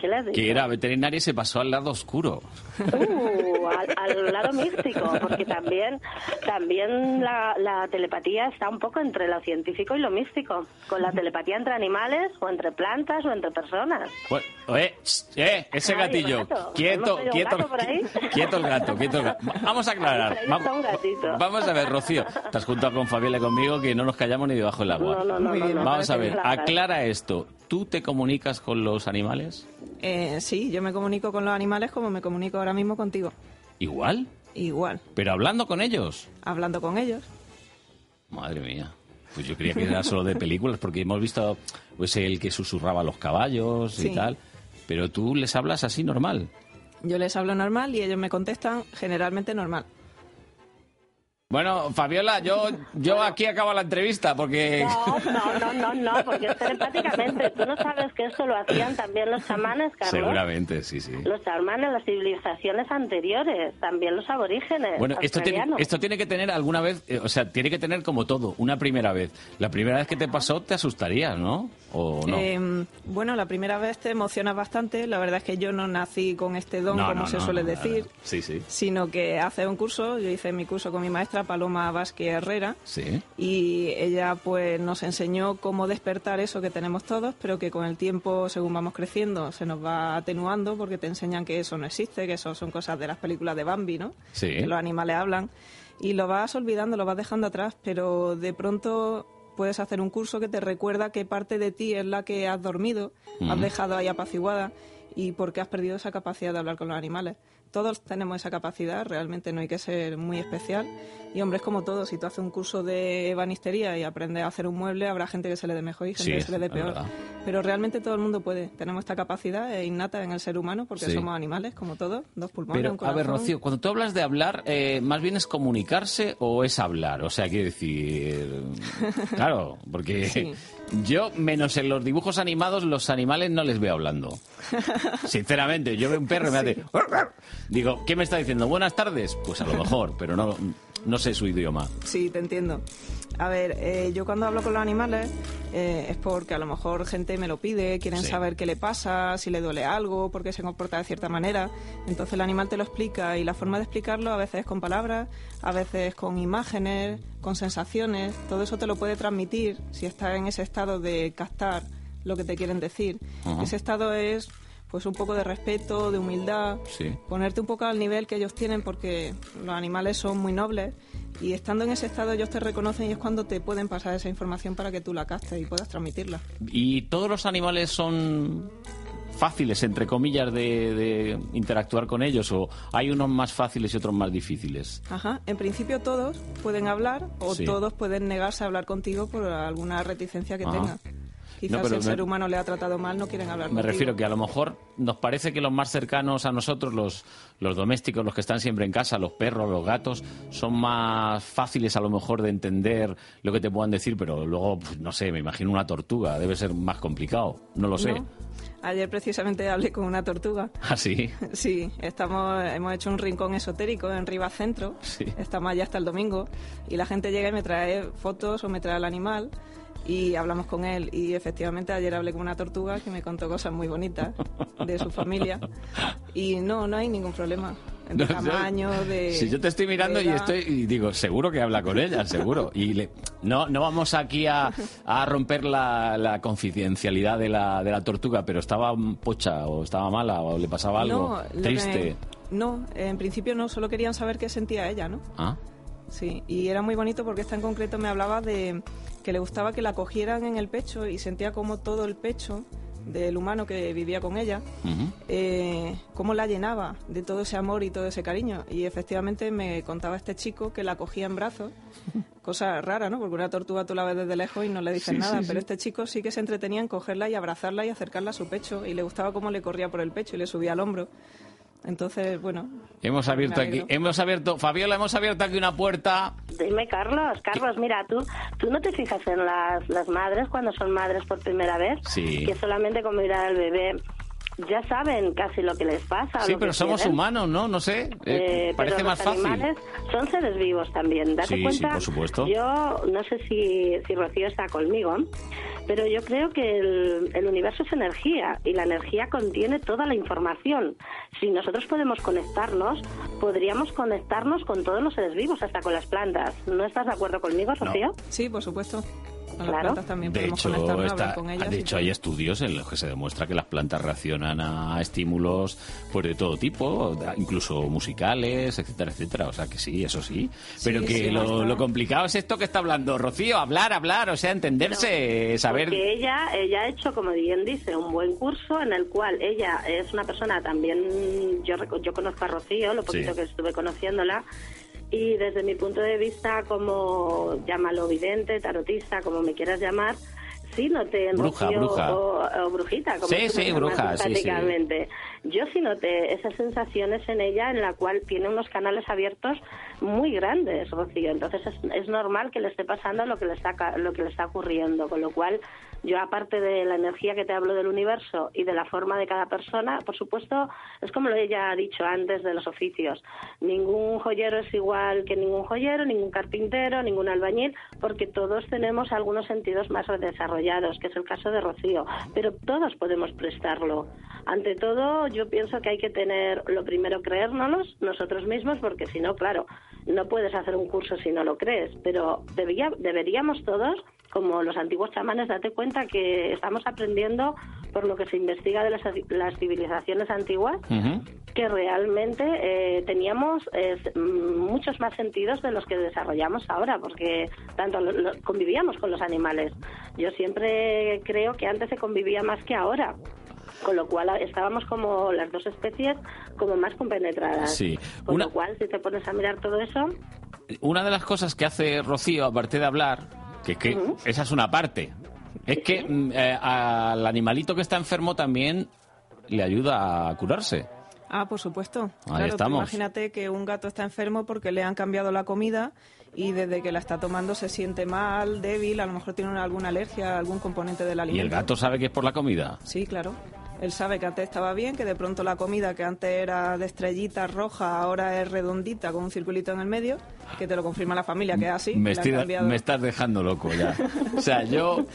¿Qué le has dicho? Que era veterinaria y se pasó al lado oscuro. Uh, al, al lado místico, porque también también la, la telepatía está un poco entre lo científico y lo místico, con la telepatía entre animales o entre plantas o entre personas. Bueno, eh, eh, ese Ay, gatillo. gato. Quieto, ¿Hemos traído un quieto, quieto el gato, quieto el gato. Vamos a aclarar. Vamos, vamos a ver, Rocío. Estás junto con Fabiola y conmigo que no nos callamos ni debajo del agua. No, no, no, Vamos a ver, aclara esto. ¿Tú te comunicas con los animales? Eh, sí, yo me comunico con los animales como me comunico ahora mismo contigo. Igual, Igual, pero hablando con ellos. hablando con ellos. Madre mía. Pues yo creía que era solo de películas, porque hemos visto pues el que susurraba a los caballos y tal. Pero tú les hablas así normal. Yo les hablo normal y ellos me contestan generalmente normal. Bueno, Fabiola, yo, yo aquí acabo la entrevista porque... No, no, no, no, no, porque telepáticamente. Tú no sabes que esto lo hacían también los chamanes, Carlos. Seguramente, sí, sí. Los chamanes, las civilizaciones anteriores, también los aborígenes. Bueno, esto tiene, esto tiene que tener alguna vez, eh, o sea, tiene que tener como todo, una primera vez. La primera vez que te pasó te asustarías, ¿no? ¿O no? Eh, bueno, la primera vez te emocionas bastante. La verdad es que yo no nací con este don, No, como no, se no, suele no, decir, Sí, sí. sino que hace un curso. Yo hice mi curso con mi maestra Paloma Vázquez Herrera. Sí. y ella pues nos enseñó cómo despertar eso que tenemos todos, pero que con el tiempo, según vamos creciendo, se nos va atenuando porque te enseñan que eso no existe, que eso son cosas de las películas de Bambi, ¿no? Sí. Que los animales hablan y lo vas olvidando, lo vas dejando atrás, pero de pronto puedes hacer un curso que te recuerda qué parte de ti es la que has dormido, has Ujú. dejado ahí apaciguada y por qué has perdido esa capacidad de hablar con los animales. Todos tenemos esa capacidad, realmente no hay que ser muy especial. Y hombre, es como todo, si tú haces un curso de ebanistería y aprendes a hacer un mueble, habrá gente que se le dé mejor y gente Sí, que se le dé peor. verdad. Pero realmente todo el mundo puede. Tenemos esta capacidad innata en el ser humano porque Sí. somos animales, como todos, dos pulmones, Pero, un a ver, corazón. Rocío, cuando tú hablas de hablar, eh, ¿más bien es comunicarse o es hablar? O sea, quiero decir... [laughs] Claro, porque Sí. Yo, menos en los dibujos animados, los animales no les veo hablando. [laughs] Sinceramente, yo veo un perro y me hace... Digo, ¿qué me está diciendo? Buenas tardes. Pues a lo mejor, pero no, no sé su idioma. Sí, te entiendo. A ver, eh, yo cuando hablo con los animales eh, es porque a lo mejor gente me lo pide, quieren Sí. saber qué le pasa, si le duele algo, por qué se comporta de cierta manera. Entonces el animal te lo explica y la forma de explicarlo a veces es con palabras, a veces con imágenes, con sensaciones. Todo eso te lo puede transmitir si estás en ese estado de captar lo que te quieren decir. Ese estado es pues un poco de respeto, de humildad, Sí. ponerte un poco al nivel que ellos tienen porque los animales son muy nobles y estando en ese estado ellos te reconocen y es cuando te pueden pasar esa información para que tú la captes y puedas transmitirla. ¿Y todos los animales son fáciles, entre comillas, de, de interactuar con ellos? ¿O hay unos más fáciles y otros más difíciles? Ajá, en principio todos pueden hablar o Sí. todos pueden negarse a hablar contigo por alguna reticencia que Ah. tengan. Quizás No, el me- ser humano le ha tratado mal no quieren hablar Me contigo. refiero que a lo mejor nos parece que los más cercanos a nosotros, los, los domésticos, los que están siempre en casa, los perros, los gatos, son más fáciles a lo mejor de entender lo que te puedan decir, pero luego, pues, no sé, me imagino una tortuga, debe ser más complicado, no lo sé. No. Ayer precisamente hablé con una tortuga. [laughs] ¿Ah, sí? [laughs] Sí, estamos, hemos hecho un rincón esotérico en Rivas Centro. Sí. Estamos allá hasta el domingo. Y la gente llega y me trae fotos o me trae el animal y hablamos con él. Y efectivamente ayer hablé con una tortuga que me contó cosas muy bonitas de su familia. Y no, no hay ningún problema. De [laughs] No, yo- tamaño, de. Si yo te estoy mirando y estoy y digo, seguro que habla con ella, seguro. Y le- no, no vamos aquí a, a romper la, la confidencialidad de la, de la tortuga, pero estaba pocha o estaba mala o le pasaba algo No, triste. que- no, en principio no, solo querían saber qué sentía ella, ¿no? Ah, Sí, y era muy bonito porque esta en concreto me hablaba de que le gustaba que la cogieran en el pecho y sentía como todo el pecho del humano que vivía con ella, eh, cómo la llenaba de todo ese amor y todo ese cariño. Y efectivamente me contaba este chico que la cogía en brazos, cosa rara, ¿no? Porque una tortuga tú la ves desde lejos y no le dices Sí, nada, sí, pero sí. este chico sí que se entretenía en cogerla y abrazarla y acercarla a su pecho y le gustaba cómo le corría por el pecho y le subía al hombro. Entonces, bueno, hemos abierto aquí, hemos abierto, Fabiola, hemos abierto aquí una puerta. Dime, Carlos. Carlos, mira, tú, tú no te fijas en las, las madres cuando son madres por primera vez, Sí. que solamente con mirar al bebé ya saben casi lo que les pasa. Sí, pero somos quieren. humanos, ¿no? No sé, eh, Eh, parece pero más los fácil. animales son seres vivos también. Date Sí, sí, cuenta, por supuesto. yo no sé si, si Rocío está conmigo, pero yo creo que el, el universo es energía y la energía contiene toda la información. Si nosotros podemos conectarnos, podríamos conectarnos con todos los seres vivos, hasta con las plantas. ¿No estás de acuerdo conmigo, Rocío? Sí, por supuesto. Con las Claro. plantas también De podemos hecho, está- con ellas. de hecho hay estudios en los que se demuestra que las plantas reaccionan a estímulos pues de todo tipo, incluso musicales, etcétera, etcétera. O sea que sí, eso sí. Pero Sí, que sí, lo, complicado es esto que está hablando Rocío, hablar, hablar, o sea, entenderse, saber... Porque ella, ella ha hecho, como bien dice, un buen curso en el cual ella es una persona también, yo, reco- yo conozco a Rocío, lo poquito Sí. que estuve conociéndola, y desde mi punto de vista como, llámalo vidente, tarotista, como me quieras llamar, sí noté en Bruja, Rocío, bruja. O, o brujita, como Sí, sí, bruja, sí, sí. simpáticamente. Yo sí noté esas sensaciones en ella en la cual tiene unos canales abiertos muy grandes, Rocío. Entonces es, es normal que le esté pasando lo que le está lo que le está ocurriendo, con lo cual yo aparte de la energía que te hablo del universo y de la forma de cada persona, por supuesto, es como lo ella ha dicho antes de los oficios. Ningún joyero es igual que ningún joyero, ningún carpintero, ningún albañil, porque todos tenemos algunos sentidos más desarrollados, que es el caso de Rocío, pero todos podemos prestarlo. Ante todo, yo pienso que hay que tener, lo primero, creérnoslos nosotros mismos, porque si no, claro, no puedes hacer un curso si no lo crees, pero deberíamos todos, como los antiguos chamanes, date cuenta que estamos aprendiendo por lo que se investiga de las, las civilizaciones antiguas, que realmente eh, teníamos eh, muchos más sentidos de los que desarrollamos ahora, porque tanto lo- lo- convivíamos con los animales. Yo siempre creo que antes se convivía más que ahora. Con lo cual estábamos como las dos especies como más compenetradas. Sí. Con Una- lo cual, si te pones a mirar todo eso, Una de las cosas que hace Rocío, aparte de hablar, que es que esa es una parte, es que mm, eh, al animalito que está enfermo también le ayuda a curarse. Ah, por supuesto. Ahí claro, estamos. imagínate que un gato está enfermo porque le han cambiado la comida y desde que la está tomando se siente mal, débil, a lo mejor tiene una- alguna alergia a algún componente del ¿Y alimento. el gato sabe que es por la comida? Sí, claro. Él sabe que antes estaba bien, que de pronto la comida que antes era de estrellitas rojas ahora es redondita con un circulito en el medio, que te lo confirma la familia, que es así. Me, estoy- me estás dejando loco ya. O sea, yo,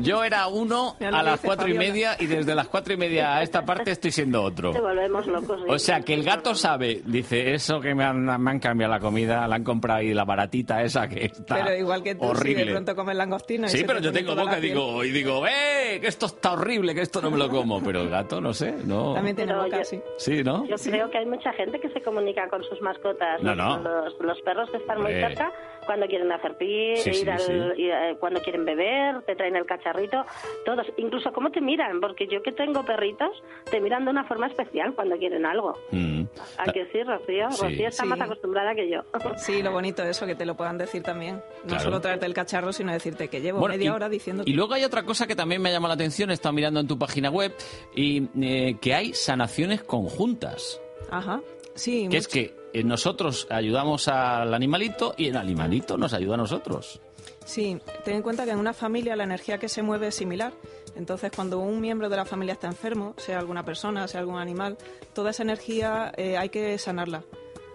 yo era uno [laughs] a las cuatro y media y desde las cuatro y media a esta parte estoy siendo otro. te volvemos locos. O sea, que el gato sabe, dice, eso que me han, me han cambiado la comida, la han comprado ahí la baratita esa que está Pero igual que tú, si horrible. de pronto comes langostino y Sí, se pero te yo tengo boca y digo, y digo, ¡eh! Que esto está horrible, que esto no me lo como. Pero gato, no sé, no. También tiene boca, yo- sí. Sí, ¿no? Yo creo que hay mucha gente que se comunica con sus mascotas. No, no. Los, los perros que están muy cerca cuando quieren hacer pis, Sí, ir sí, al- sí. ir, eh, cuando quieren beber, te traen el cacharrito, todos. Incluso cómo te miran, porque yo que tengo perritos, te miran de una forma especial cuando quieren algo. Mm. ¿A que sí, Rocío? Sí. Rocío está Sí. más acostumbrada que yo. Sí, lo bonito es eso, que te lo puedan decir también. No Claro. solo traerte el cacharro, sino decirte que llevo Bueno, media y- hora diciendo Y luego hay otra cosa que también me ha llamado la atención, he estado mirando en tu página web, y eh, que hay sanaciones conjuntas. Ajá. Sí, Que es que nosotros ayudamos al animalito y el animalito nos ayuda a nosotros. Sí, ten en cuenta que en una familia la energía que se mueve es similar. Entonces, cuando un miembro de la familia está enfermo, sea alguna persona, sea algún animal, toda esa energía eh, hay que sanarla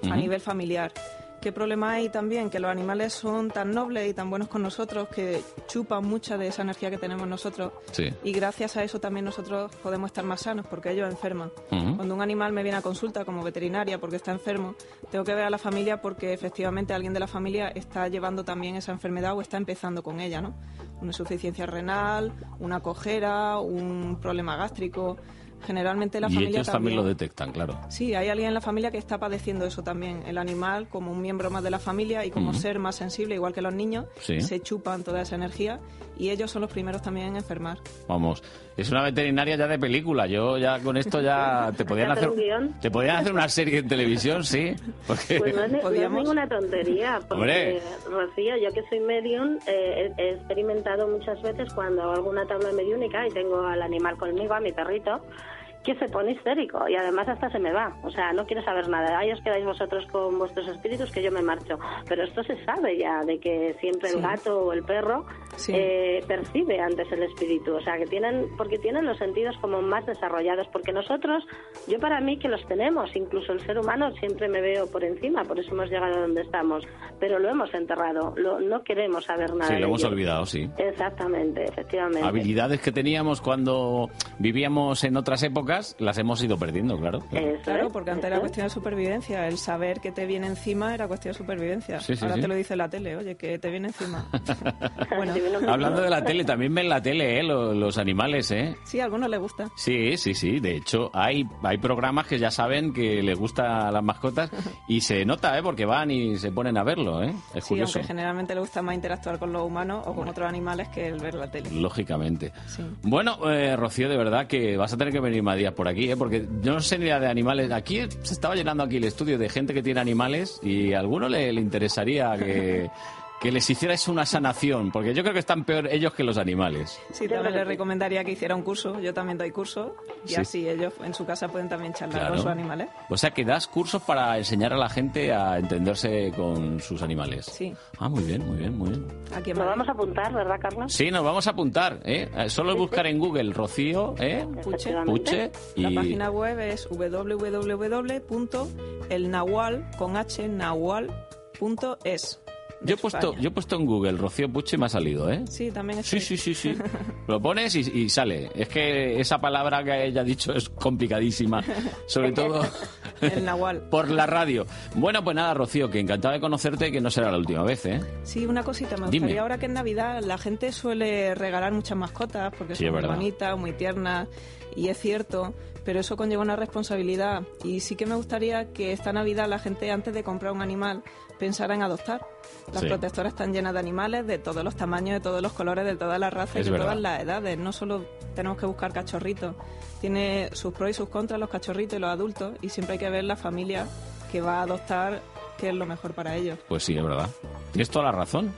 a nivel familiar. ¿Qué problema hay también? Que los animales son tan nobles y tan buenos con nosotros que chupan mucha de esa energía que tenemos nosotros. Sí. Y gracias a eso también nosotros podemos estar más sanos porque ellos enferman. Cuando un animal me viene a consulta como veterinaria porque está enfermo, tengo que ver a la familia porque efectivamente alguien de la familia está llevando también esa enfermedad o está empezando con ella, ¿no? Una insuficiencia renal, una cojera, un problema gástrico. Generalmente la y familia ellos también lo detectan, claro. Sí, hay alguien en la familia que está padeciendo eso también. El animal, como un miembro más de la familia y como ser más sensible, igual que los niños, Sí. se chupan toda esa energía y ellos son los primeros también en enfermar. Vamos, es una veterinaria ya de película. Yo ya con esto ya te podían hacer un te podían hacer una serie en televisión, sí. Porque Pues no es, ni- no es ninguna tontería, porque, Hombre. Rocío, yo que soy medium, eh, he, he experimentado muchas veces cuando hago alguna tabla mediúnica y tengo al animal conmigo, a mi perrito, que se pone histérico y además hasta se me va. O sea, no quiere saber nada. Ahí os quedáis vosotros con vuestros espíritus que yo me marcho. Pero esto se sabe ya, de que siempre Sí. el gato o el perro Sí. eh, percibe antes el espíritu. O sea, que tienen, porque tienen los sentidos como más desarrollados. Porque nosotros, yo para mí que los tenemos, incluso el ser humano siempre me veo por encima, por eso hemos llegado a donde estamos. Pero lo hemos enterrado, lo- no queremos saber nada. sí, de lo hemos ello. olvidado, sí. Exactamente, efectivamente. Habilidades que teníamos cuando vivíamos en otras épocas las hemos ido perdiendo, claro. Claro, porque antes era cuestión de supervivencia. El saber que te viene encima era cuestión de supervivencia. Sí, sí, Ahora sí. te lo dice la tele, oye, que te viene encima. [laughs] bueno, Hablando de la tele, también ven la tele, ¿eh? Lo- Los, animales, ¿eh? Sí, a algunos les gusta. Sí, sí, sí. De hecho, hay, hay programas que ya saben que les gusta a las mascotas y se nota, ¿eh? Porque van y se ponen a verlo, ¿eh? Es Sí, curioso. aunque generalmente le gusta más interactuar con los humanos o con otros animales que el ver la tele. Lógicamente. Sí. Bueno, eh, Rocío, de verdad que vas a tener que venir más por aquí, ¿eh? porque yo no sé ni de animales. Aquí se estaba llenando aquí el estudio de gente que tiene animales y a alguno le, le interesaría que, que les hicierais una sanación, porque yo creo que están peor ellos que los animales. Sí, también les recomendaría que hiciera un curso. Yo también doy curso y Sí. así ellos en su casa pueden también charlar Claro. con sus animales. O sea, que das cursos para enseñar a la gente a entenderse con sus animales. Sí. Ah, muy bien, muy bien, muy bien. Aquí Nos vamos a apuntar, ¿verdad, Carlos? Sí, nos vamos a apuntar, ¿eh? Eh, Solo es buscar en Google Rocío, ¿eh? Puche. Puche La y... página web es www.elnahual con h nahual.es. Yo he, puesto, yo he puesto en Google Rocío Puche y me ha salido, ¿eh? Sí, también es Sí, sí, sí, sí. [laughs] Lo pones y, y sale. Es que esa palabra que ella ha dicho es complicadísima. Sobre todo [laughs] el nahual. [laughs] por la radio. Bueno, pues nada, Rocío, que encantado de conocerte que no será la última vez, ¿eh? Sí, una cosita. Me Dime. gustaría ahora que en Navidad la gente suele regalar muchas mascotas porque Sí, son es muy bonitas, muy tiernas y es cierto, pero eso conlleva una responsabilidad y sí que me gustaría que esta Navidad la gente antes de comprar un animal pensara en adoptar. Las Sí. protectoras están llenas de animales de todos los tamaños, de todos los colores, de todas las razas Es y de verdad. todas las edades. No solo tenemos que buscar cachorritos. Tiene sus pros y sus contras los cachorritos y los adultos y siempre hay que ver la familia que va a adoptar qué es lo mejor para ellos. Pues sí, es verdad. Tienes toda la razón.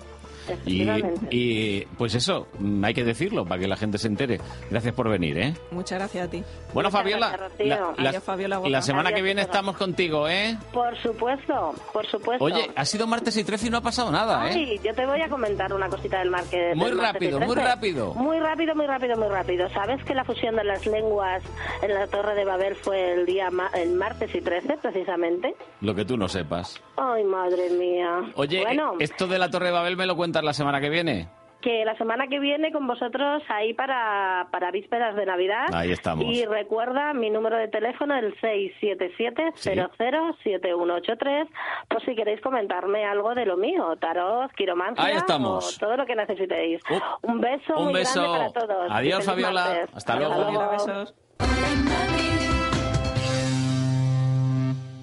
Y, pues eso, hay que decirlo para que la gente se entere. Gracias por venir, ¿eh? Muchas gracias a ti. Bueno, Fabiola, la, la- Adiós, Fabiola guapa. la semana que viene Fabiola. estamos contigo, ¿eh? Por supuesto, por supuesto. Oye, ha sido martes y 13 y no ha pasado nada, ¿eh? Ay, yo te voy a comentar una cosita del marque. Muy del martes y rápido, muy 13. rápido. Muy rápido, muy rápido, muy rápido. ¿Sabes que la fusión de las lenguas en la Torre de Babel fue el día ma- el martes y 13, precisamente? Lo que tú no sepas. Ay, madre mía. Oye, bueno, esto de la Torre de Babel me lo la semana que viene. que la semana que viene con vosotros ahí para, para vísperas de Navidad. Ahí estamos. Y recuerda mi número de teléfono, el 677-007183, por si queréis comentarme algo de lo mío, tarot, quiromancia Ahí estamos. o todo lo que necesitéis. un beso un muy beso. grande para todos. Adiós, Fabiola. martes. Hasta luego. Fabiola, besos.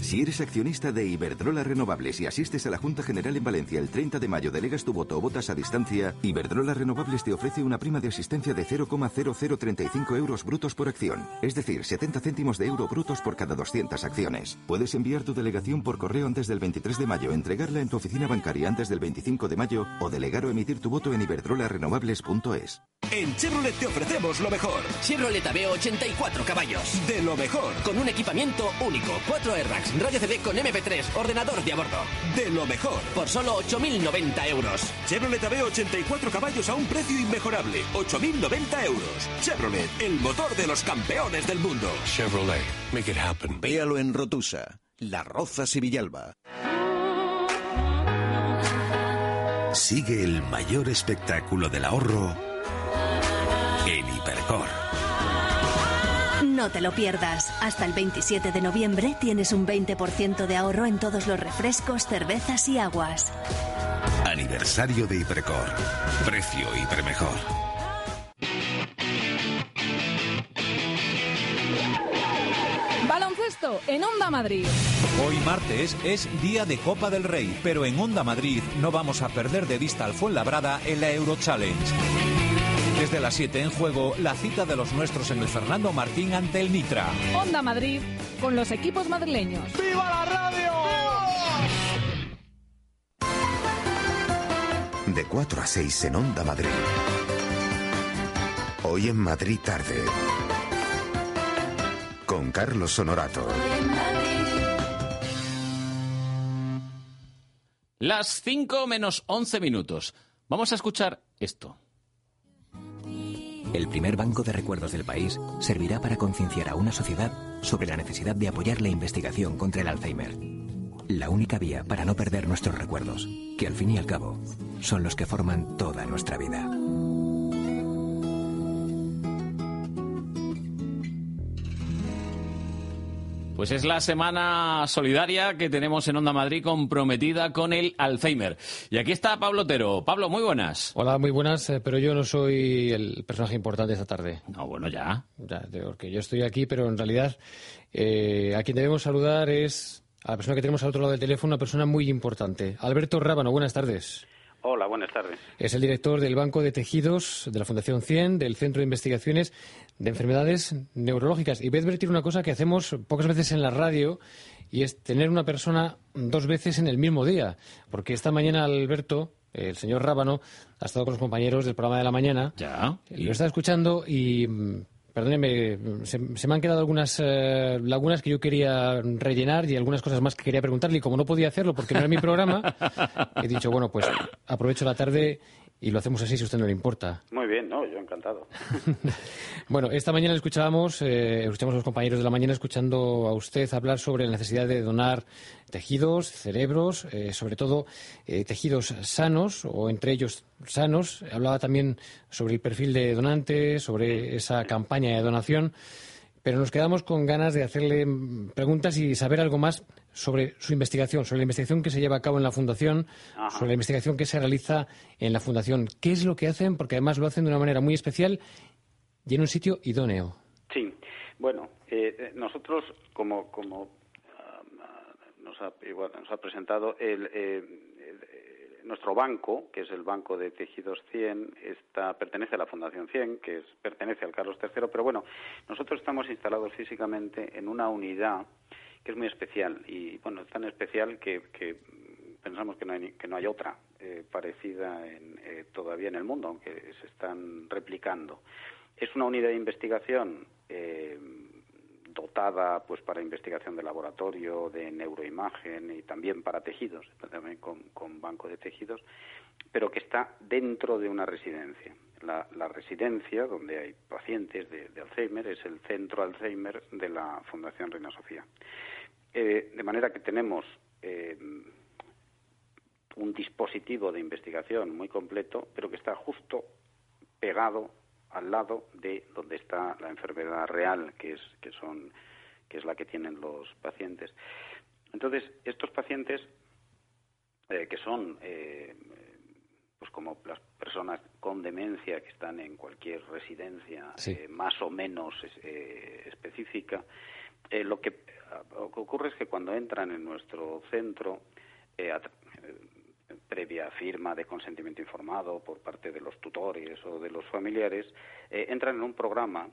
Si eres accionista de Iberdrola Renovables y asistes a la Junta General en Valencia el 30 de mayo, delegas tu voto o votas a distancia, Iberdrola Renovables te ofrece una prima de asistencia de 0,0035 euros brutos por acción, es decir, 70 céntimos de euro brutos por cada 200 acciones. Puedes enviar tu delegación por correo antes del 23 de mayo, entregarla en tu oficina bancaria antes del 25 de mayo o delegar o emitir tu voto en iberdrolarenovables.es. En Chevrolet te ofrecemos lo mejor. Chevrolet Aveo 84 caballos. De lo mejor. Con un equipamiento único. 4 airbags, radio CD con MP3, ordenador de a bordo. De lo mejor. Por solo 8.090 euros. Chevrolet Aveo 84 caballos a un precio inmejorable. 8.090 euros. Chevrolet, el motor de los campeones del mundo. Chevrolet, make it happen. Véalo en Rotusa, La Rozas y Villalba. Sigue el mayor espectáculo del ahorro en Hipercor. No te lo pierdas. Hasta el 27 de noviembre tienes un 20% de ahorro en todos los refrescos, cervezas y aguas. Aniversario de Hipercor. Precio hipermejor. Baloncesto en Onda Madrid. Hoy martes es día de Copa del Rey, pero en Onda Madrid no vamos a perder de vista al Fuenlabrada en la Euro Challenge. Desde las 7 en juego, la cita de los nuestros en el Fernando Martín ante el Nitra. Onda Madrid con los equipos madrileños. ¡Viva la radio! De 4 a 6 en Onda Madrid. Hoy en Madrid tarde. Con Carlos Honorato. Las 5 menos 11 minutos. Vamos a escuchar esto. El primer banco de recuerdos del país servirá para concienciar a una sociedad sobre la necesidad de apoyar la investigación contra el Alzheimer. La única vía para no perder nuestros recuerdos, que al fin y al cabo son los que forman toda nuestra vida. Pues es la semana solidaria que tenemos en Onda Madrid comprometida con el Alzheimer. Y aquí está Pablo Otero. Pablo, muy buenas. Hola, muy buenas, eh, pero yo no soy el personaje importante esta tarde. No, bueno, ya. Porque yo estoy aquí, pero en realidad eh, a quien debemos saludar es a la persona que tenemos al otro lado del teléfono, una persona muy importante. Alberto Rábano, buenas tardes. Hola, buenas tardes. Es el director del Banco de Tejidos de la Fundación 100, del Centro de Investigaciones de Enfermedades Neurológicas. Y voy a advertir una cosa que hacemos pocas veces en la radio y es tener una persona dos veces en el mismo día. Porque esta mañana Alberto, el señor Rábano, ha estado con los compañeros del programa de la mañana. Ya. Lo está escuchando y, perdóneme, se, se me han quedado algunas eh, lagunas que yo quería rellenar y algunas cosas más que quería preguntarle. Y como no podía hacerlo porque no era mi programa, he dicho, bueno, pues aprovecho la tarde y lo hacemos así si a usted no le importa. Muy bien, no, yo encantado. [laughs] Bueno, esta mañana escuchábamos, eh, escuchamos a los compañeros de la mañana escuchando a usted hablar sobre la necesidad de donar tejidos, cerebros, eh, sobre todo eh, tejidos sanos o entre ellos sanos. Hablaba también sobre el perfil de donante, sobre esa campaña de donación. Pero nos quedamos con ganas de hacerle preguntas y saber algo más sobre su investigación, sobre la investigación que se lleva a cabo en la Fundación, Ajá. sobre la investigación que se realiza en la Fundación. ¿Qué es lo que hacen? Porque además lo hacen de una manera muy especial y en un sitio idóneo. Sí, bueno, eh, nosotros, como, como ah, nos, ha, igual nos ha presentado, el, eh, el, eh, nuestro banco, que es el Banco de Tejidos 100, está, pertenece a la Fundación 100, que es, pertenece al Carlos III, pero bueno, nosotros estamos instalados físicamente en una unidad que es muy especial y, bueno, es tan especial que, pensamos que no hay, que no hay otra eh, parecida en, eh, todavía en el mundo, aunque se están replicando. Es una unidad de investigación eh, dotada pues para investigación de laboratorio, de neuroimagen y también para tejidos, también con, con banco de tejidos, pero que está dentro de una residencia. La, residencia donde hay pacientes de Alzheimer es el centro Alzheimer de la Fundación Reina Sofía. Eh, de manera que tenemos eh, un dispositivo de investigación muy completo, pero que está justo pegado al lado de donde está la enfermedad real, que es, que son, que es la que tienen los pacientes. Entonces, estos pacientes, eh, que son eh, pues como las personas con demencia que están en cualquier residencia eh, más o menos específica, lo que, lo, que, ocurre es que cuando entran en nuestro centro, previa firma de consentimiento informado por parte de los tutores o de los familiares, entran en un programa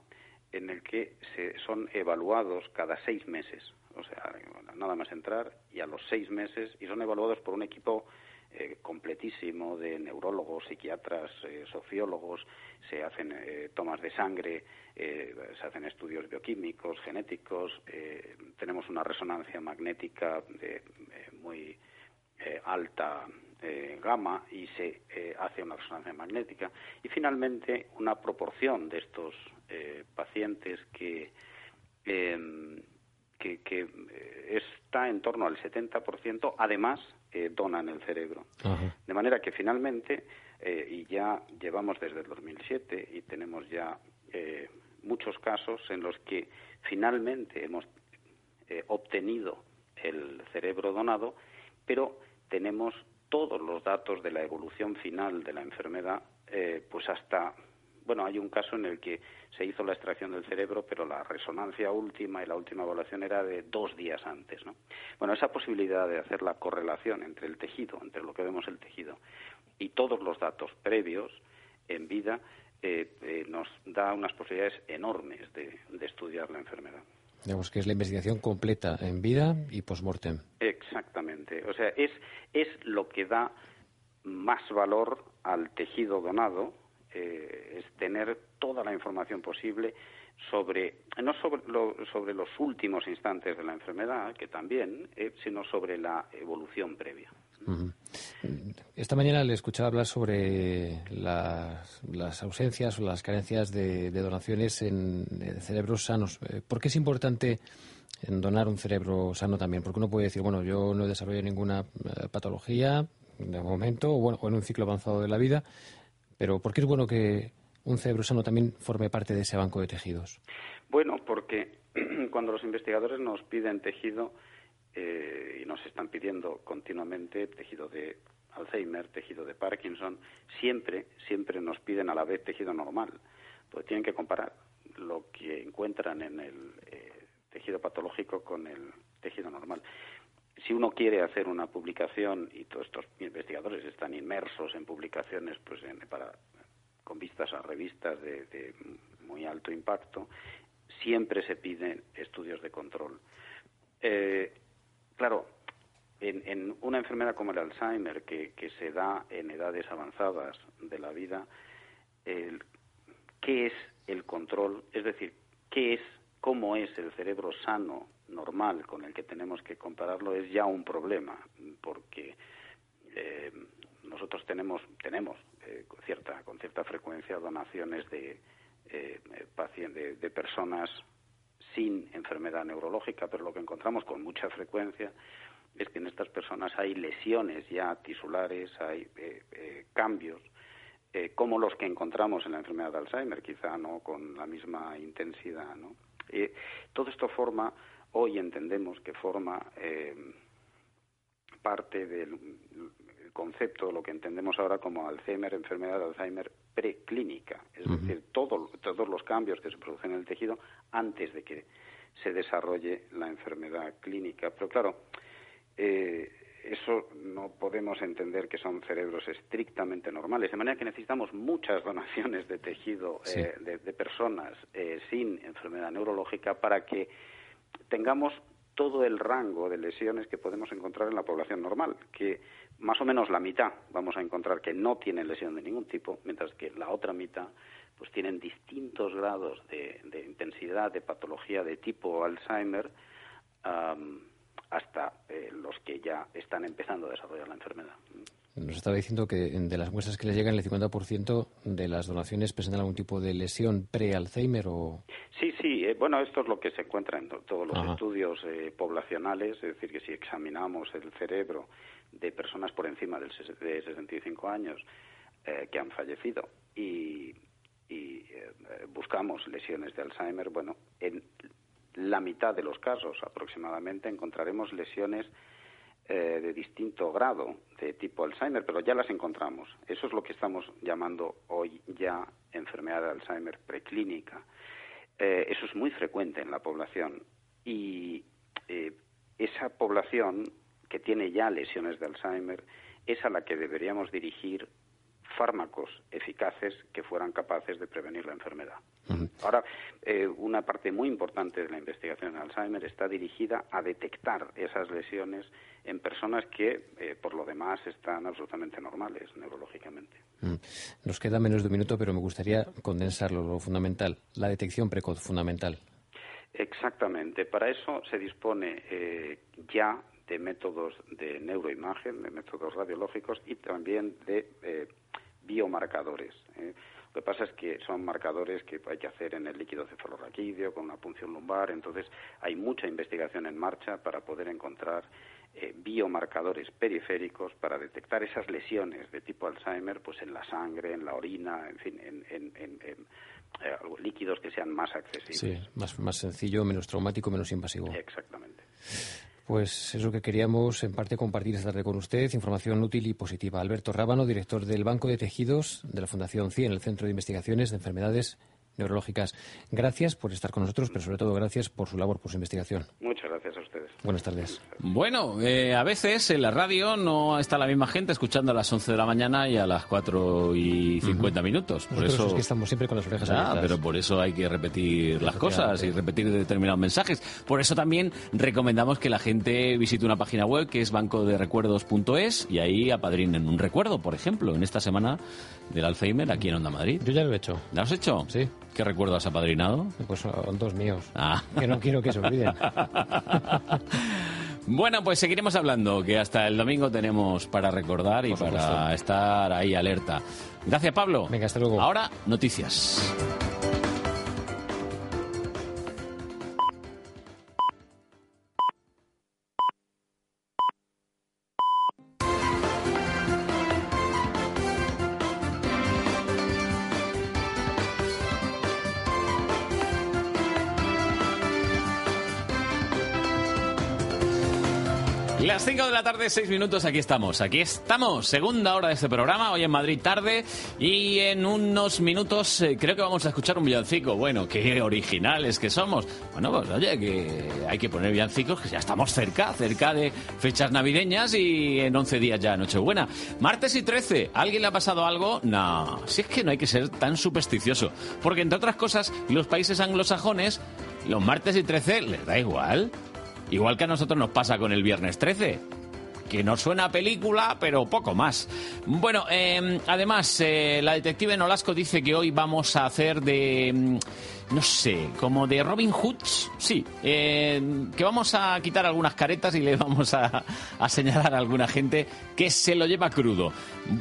en el que se, son evaluados cada seis meses. O sea, nada más entrar y a los seis meses, y son evaluados por un equipo eh, completísimo de neurólogos, psiquiatras, eh, sociólogos, se hacen eh, tomas de sangre, se hacen estudios bioquímicos, genéticos, tenemos una resonancia magnética de muy alta gama y se hace una resonancia magnética. Y finalmente una proporción de estos pacientes que em, que, eh, está en torno al 70%, además eh, donan el cerebro. De manera que finalmente, eh, y ya llevamos desde el 2007 y tenemos ya muchos casos en los que finalmente hemos obtenido el cerebro donado, pero tenemos todos los datos de la evolución final de la enfermedad, pues hasta bueno, hay un caso en el que se hizo la extracción del cerebro, pero la resonancia última y la última evaluación era de dos días antes, ¿no? Bueno, esa posibilidad de hacer la correlación entre el tejido, entre lo que vemos el tejido, y todos los datos previos en vida, eh, eh, nos da unas posibilidades enormes de, estudiar la enfermedad. Digamos que es la investigación completa en vida y post-mortem. Exactamente. O sea, es, es lo que da más valor al tejido donado eh, es tener toda la información posible sobre no sobre, sobre los últimos instantes de la enfermedad, que también, eh, sino sobre la evolución previa. Esta mañana le escuchaba hablar sobre las, ausencias o las carencias de, donaciones en cerebros sanos. Eh, ¿Por qué es importante donar un cerebro sano también? Porque uno puede decir, bueno, yo no he desarrollado ninguna patología de momento o, bueno, o en un ciclo avanzado de la vida, pero ¿por qué es bueno que un cerebro sano también forme parte de ese banco de tejidos? Bueno, porque [clears throat] cuando los investigadores nos piden tejido eh, y nos están pidiendo continuamente tejido de Alzheimer, tejido de Parkinson, siempre, siempre nos piden a la vez tejido normal, porque tienen que comparar lo que encuentran en el eh, tejido patológico con el tejido normal si uno quiere hacer una publicación y todos estos investigadores están inmersos en publicaciones pues para con vistas a revistas de, muy alto impacto siempre se piden estudios de control. Eh, claro en, una enfermedad como el Alzheimer que, se da en edades avanzadas de la vida qué es el control es decir qué es cómo es el cerebro sano normal con el que tenemos que compararlo es ya un problema, porque eh, nosotros tenemos, tenemos eh, con, cierta, con cierta frecuencia donaciones de, eh, pacientes, de, personas sin enfermedad neurológica, pero lo que encontramos con mucha frecuencia es que en estas personas hay lesiones ya tisulares, hay cambios, como los que encontramos en la enfermedad de Alzheimer, quizá no con la misma intensidad. ¿no? todo esto forma hoy entendemos que forma eh, parte del concepto, lo que entendemos ahora como Alzheimer, enfermedad de Alzheimer preclínica, es decir, todos los cambios que se producen en el tejido antes de que se desarrolle la enfermedad clínica. Pero claro, eh, eso no podemos entender que son cerebros estrictamente normales, de manera que necesitamos muchas donaciones de tejido eh, de, personas sin enfermedad neurológica para que tengamos todo el rango de lesiones que podemos encontrar en la población normal, que más o menos la mitad vamos a encontrar que no tienen lesión de ningún tipo, mientras que la otra mitad pues tienen distintos grados de, intensidad de patología de tipo Alzheimer hasta eh, los que ya están empezando a desarrollar la enfermedad. Nos estaba diciendo que de las muestras que le llegan, el 50% de las donaciones presentan algún tipo de lesión pre-Alzheimer o... Sí, sí, eh, bueno, esto es lo que se encuentra en to- todos los estudios eh, poblacionales, es decir, que si examinamos el cerebro de personas por encima del de 65 años eh, que han fallecido y, y, eh, buscamos lesiones de Alzheimer, bueno, en la mitad de los casos aproximadamente encontraremos lesiones eh, de distinto grado de tipo Alzheimer, pero ya las encontramos. Eso es lo que estamos llamando hoy ya enfermedad de Alzheimer preclínica. Eh, eso es muy frecuente en la población y eh, esa población que tiene ya lesiones de Alzheimer es a la que deberíamos dirigir fármacos eficaces que fueran capaces de prevenir la enfermedad. Ahora, eh, una parte muy importante de la investigación en Alzheimer está dirigida a detectar esas lesiones en personas que, eh, por lo demás, están absolutamente normales neurológicamente. Nos queda menos de un minuto, pero me gustaría condensarlo, lo fundamental, la detección precoz, fundamental. Exactamente. Para eso se dispone eh, ya de métodos de neuroimagen, de métodos radiológicos y también de eh, biomarcadores. ¿eh? Lo que pasa es que son marcadores que hay que hacer en el líquido cefalorraquídeo con una punción lumbar, entonces hay mucha investigación en marcha para poder encontrar eh, biomarcadores periféricos para detectar esas lesiones de tipo Alzheimer pues en la sangre, en la orina, en fin, en, en- en- en, eh, líquidos que sean más accesibles. Sí, más, más sencillo, menos traumático, menos invasivo. Exactamente. Pues es lo que queríamos en parte compartir esta tarde con usted, información útil y positiva. Alberto Rábano, director del Banco de Tejidos de la Fundación CIE, en el Centro de Investigaciones de Enfermedades Neurológicas. Gracias por estar con nosotros, pero sobre todo gracias por su labor, por su investigación. Muchas gracias a ustedes. Buenas tardes. Bueno, eh, a veces en la radio no está la misma gente escuchando a las 11 de la mañana y a las 4 y 50 minutos. Por Nosotros eso es que estamos siempre con las orejas Ah, abiertas. pero por eso hay que repetir las cosas y repetir determinados mensajes. Por eso también recomendamos que la gente visite una página web que es bancoderecuerdos.es y ahí apadrinen un recuerdo, por ejemplo, en esta semana del Alzheimer aquí en Onda Madrid. Yo ya lo he hecho. ¿Lo has hecho? Sí. ¿Qué recuerdo has apadrinado? Pues son dos míos. Ah. Que no quiero que se olviden. [laughs] Bueno, pues seguiremos hablando, que hasta el domingo tenemos para recordar y para estar ahí alerta. Gracias, Pablo. Venga, hasta luego. Ahora, noticias. Tarde, 6 minutos, aquí estamos. Aquí estamos, segunda hora de este programa, hoy en Madrid tarde. Y en unos minutos eh, creo que vamos a escuchar un villancico. Bueno, qué originales que somos. Bueno, pues oye, que hay que poner villancicos, que ya estamos cerca, cerca de fechas navideñas y en 11 días ya Nochebuena. Martes y 13, ¿a ¿alguien le ha pasado algo? No, si es que no hay que ser tan supersticioso. Porque entre otras cosas, los países anglosajones, los martes y 13 les da igual. Igual que a nosotros nos pasa con el viernes 13. Que nos suena película, pero poco más. Bueno, eh, además, eh, la detective Nolasco dice que hoy vamos a hacer de. No sé, como de Robin Hood, sí. eh, que vamos a quitar algunas caretas y le [laughs] vamos a, señalar a alguna gente que se lo lleva crudo.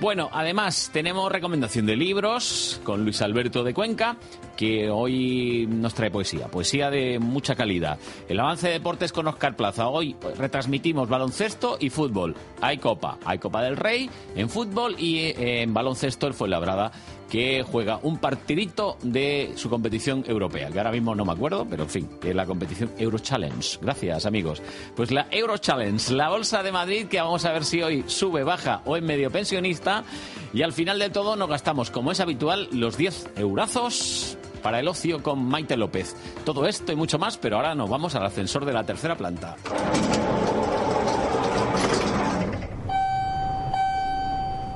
Bueno, además, tenemos recomendación de libros con Luis Alberto de Cuenca, que hoy nos trae poesía, poesía de mucha calidad. El avance de deportes con Oscar Plaza. Hoy retransmitimos baloncesto y fútbol. Hay Copa, hay Copa del Rey en fútbol y eh, en baloncesto el Fuenlabrada que juega un partidito de su competición europea, que ahora mismo no me acuerdo, pero en fin, es la competición Euro Challenge. Gracias, amigos. Pues la Euro Challenge, la bolsa de Madrid, que vamos a ver si hoy sube, baja o es medio pensionista. Y al final de todo nos gastamos, como es habitual, los 10 eurazos para el ocio con Maite López. Todo esto y mucho más, pero ahora nos vamos al ascensor de la tercera planta.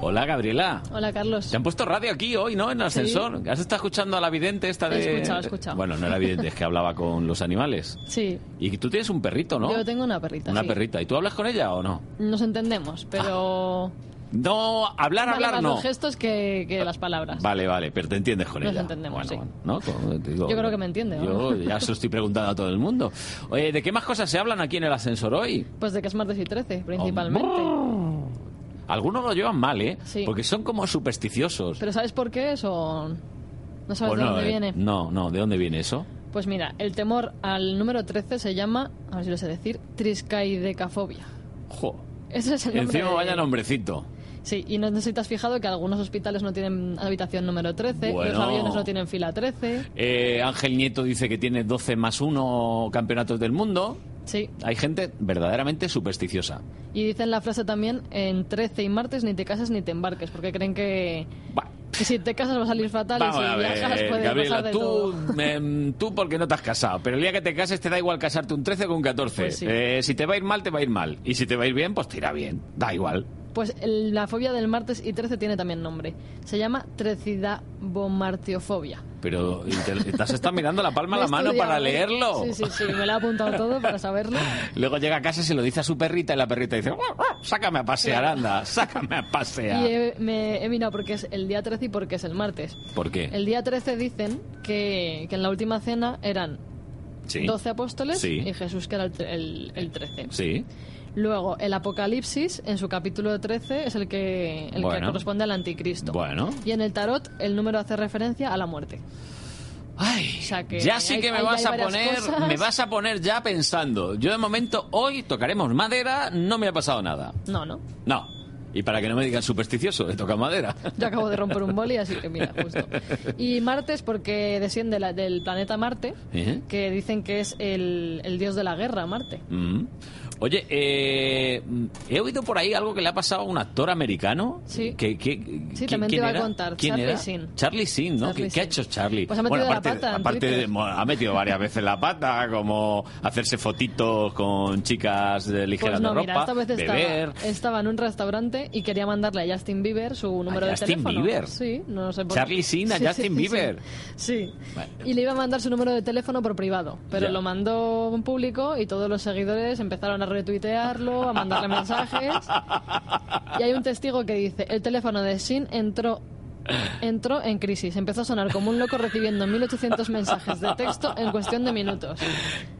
Hola, Gabriela. Hola, Carlos. Te han puesto radio aquí hoy, ¿no? En el Sí. ascensor. ¿Has estado escuchando a la vidente esta de...? He escuchado, he escuchado. Bueno, no era vidente, es que hablaba con los animales. Sí, Y tú tienes un perrito, ¿no? yo tengo una perrita. Una sí. perrita. ¿Y tú hablas con ella o no? Nos entendemos, pero... No, hablar, Vale hablar más no. los gestos que, que las palabras. Vale, vale, pero te entiendes con Nos ella. entendemos, Bueno, sí. ¿no? Te digo, Yo creo que me entiende, Yo ¿no? ya se lo estoy preguntando a todo el mundo. Oye, ¿de qué más cosas se hablan aquí en el ascensor hoy? Pues de que es martes y 13, principalmente. Algunos lo llevan mal, ¿eh? Sí. Porque son como supersticiosos. ¿Pero sabes por qué eso? ¿No sabes Pues de no, dónde eh, viene? No, no, ¿de dónde viene eso? Pues mira, el temor al número 13 se llama, a ver si lo sé decir, triscaidecafobia. Jo. Ese es el nombre. Encima de- vaya nombrecito. Sí, y no sé si te has fijado que algunos hospitales no tienen habitación número 13, Bueno. los aviones no tienen fila 13. Eh, Ángel Nieto dice que tiene 12 más 1 campeonatos del mundo. Sí, Hay gente verdaderamente supersticiosa. y dicen la frase también, en 13 y martes ni te cases ni te embarques, porque creen que, que si te casas va a salir fatal Vamos y si a viajas puede Gabriela, pasar de tú, todo. tú porque no te has casado, pero el día que te cases te da igual casarte un 13 o un 14. Pues sí. Eh, si te va a ir mal, te va a ir mal. Y si te va a ir bien, pues te irá bien. Da igual. Pues el- la fobia del martes y 13 tiene también nombre. Se llama trecidabomartiofobia. Pero has estado mirando la palma [laughs] a la mano para ¿eh? leerlo. Sí, sí, sí, me lo he apuntado todo para saberlo. [laughs] Luego llega a casa y se lo dice a su perrita y la perrita dice, "Guau, guau, sácame a pasear, anda, sácame a pasear. Y he, me he mirado porque es el día 13 y porque es el martes. ¿Por qué? El día 13 dicen que, que en la última cena eran Sí. 12 apóstoles Sí. y Jesús que era el, el, el 13. Sí. Luego, el Apocalipsis, en su capítulo 13, es el que, el que Bueno. corresponde al anticristo. Bueno. Y en el tarot, el número hace referencia a la muerte. Ay, O sea que ya sí que me hay- vas hay a poner, cosas. me vas a poner ya pensando. Yo de momento hoy tocaremos madera, no me ha pasado nada. No, no. No. Y para que no me digan supersticioso, he tocado madera. Yo acabo de romper un boli, así que mira, justo. Y Martes, porque desciende la- del planeta Marte, ¿Eh? que dicen que es el, el dios de la guerra, Marte. Mm. Oye, eh, he oído por ahí algo que le ha pasado a un actor americano. Sí. Que, que- Sí, ¿qui- también te quién iba a era? contar. ¿Quién Charlie era? Sheen. Charlie Sheen, ¿no? Charlie ¿Qué, qué ha hecho Charlie? Pues ha metido la aparte, pata en aparte de- ha metido varias veces la pata, como hacerse fotitos con chicas de ligeras Pues no, de mira, ropa, esta vez beber. estaba, estaba en un restaurante y quería mandarle a Justin Bieber su número de Justin teléfono. Bieber? Sí, no sé por Charlie Sheen a [laughs] Sí, Justin sí, Bieber. Sí. Y le iba a mandar su número de teléfono por privado, pero Ya. lo mandó en público y todos los seguidores empezaron a retuitearlo, a mandarle mensajes. Y hay un testigo que dice, el teléfono de Shin entró entró en crisis. Empezó a sonar como un loco recibiendo 1800 mensajes de texto en cuestión de minutos.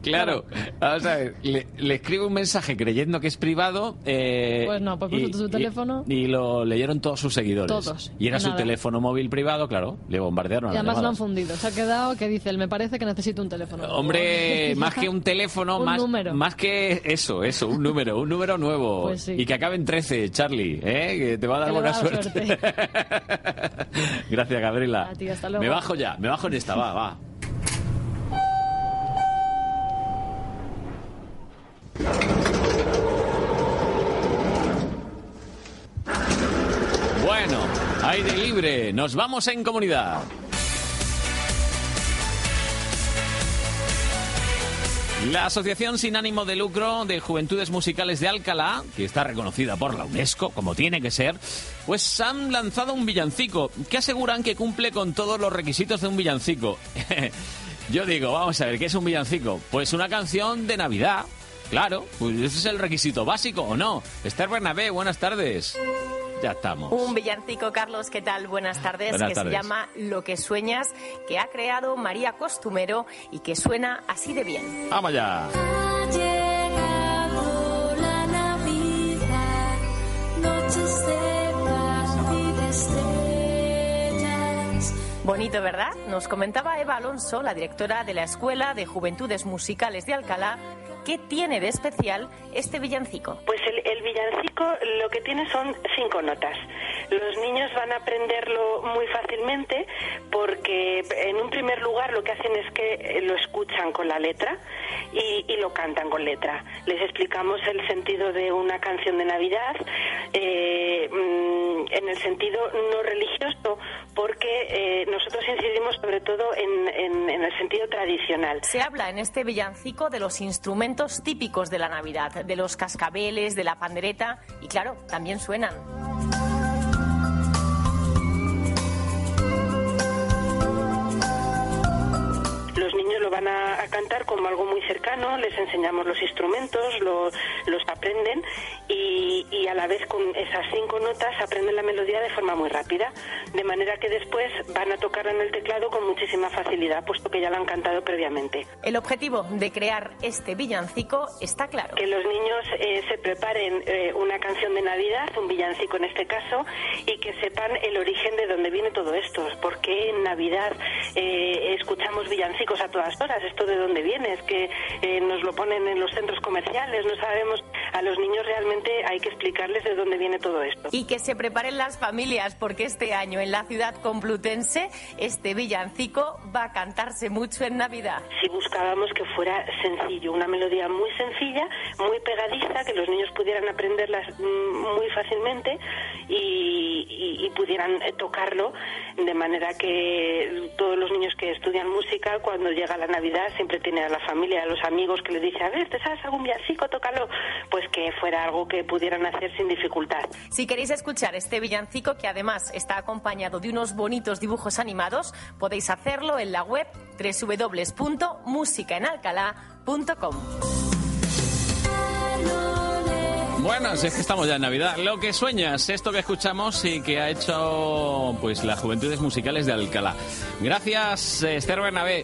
Claro, vamos a ver, le, le escribo un mensaje creyendo que es privado. eh, Pues no, pues puso su teléfono. Y, lo leyeron todos sus seguidores. Todos, Y era su teléfono móvil privado, claro. Le bombardearon. Y además lo han fundido. Se ha quedado que dice, él me parece que necesito un teléfono. Hombre, [laughs] más que un teléfono, Un más, número. más que eso, eso, un número, un número nuevo. Pues sí. Y que acabe en 13, Charlie, ¿eh? que te va a dar buena dar suerte. [laughs] [laughs] Gracias, Gabriela. A ti, hasta luego. Me bajo ya, me bajo en esta, va, va. Bueno, aire libre, nos vamos en comunidad. La Asociación Sin Ánimo de Lucro de Juventudes Musicales de Alcalá, que está reconocida por la UNESCO, como tiene que ser, pues han lanzado un villancico que aseguran que cumple con todos los requisitos de un villancico. [laughs] Yo digo, vamos a ver, ¿qué es un villancico? Pues una canción de Navidad. Claro, pues ese es el requisito básico, ¿o no? Esther Bernabé, buenas tardes. Ya estamos. Un villancico, Carlos, ¿qué tal? Buenas tardes, Buenas que tardes. se llama Lo que sueñas, que ha creado María Costumero y que suena así de bien. Vamos ya. llegado la Navidad, noches de paz y de estrellas. Bonito, ¿verdad? Nos comentaba Eva Alonso, la directora de la Escuela de Juventudes Musicales de Alcalá, qué tiene de especial este villancico. Pues el, el villancico lo que tiene son cinco notas. Los niños van a aprenderlo muy fácilmente porque en un primer lugar lo que hacen es que lo escuchan con la letra y, y lo cantan con letra. Les explicamos el sentido de una canción de Navidad eh, mm, en el sentido no religioso porque eh, nosotros incidimos sobre todo en- en- en el sentido tradicional. Se habla en este villancico de los instrumentos típicos de la Navidad, de los cascabeles, de la pandereta y claro, también suenan. Lo van a, a cantar como algo muy cercano, les enseñamos los instrumentos, lo- los aprenden y, y a la vez con esas cinco notas aprenden la melodía de forma muy rápida, de manera que después van a tocarla en el teclado con muchísima facilidad, puesto que ya lo han cantado previamente. El objetivo de crear este villancico está claro. Que los niños eh, se preparen eh, una canción de Navidad, un villancico en este caso, y que sepan el origen de dónde viene todo esto. ¿Por qué en Navidad eh, escuchamos villancicos a todas horas? ¿Esto de dónde viene? Es que eh, nos lo ponen en los centros comerciales, no sabemos. A los niños realmente hay que explicarles de dónde viene todo esto. Y que se preparen las familias porque este año en la ciudad complutense este villancico va a cantarse mucho en Navidad. Si buscábamos que fuera sencillo, una melodía muy sencilla, muy pegadiza, que los niños pudieran aprenderlas mm, muy fácilmente y, y- y pudieran eh, tocarlo de manera que todos los niños que estudian música, cuando llega la Navidad, siempre tienen a la familia, a los amigos que les dice, a ver, ¿te sabes algún villancico? Tócalo. Pues que fuera algo que pudieran hacer sin dificultad. Si queréis escuchar este villancico, que además está acompañado de unos bonitos dibujos animados, podéis hacerlo en la web www.musicaenalcalá.com. Bueno, si es que estamos ya en Navidad. Lo que sueñas, esto que escuchamos y que ha hecho pues las Juventudes Musicales de Alcalá. Gracias, eh, Esther Bernabé.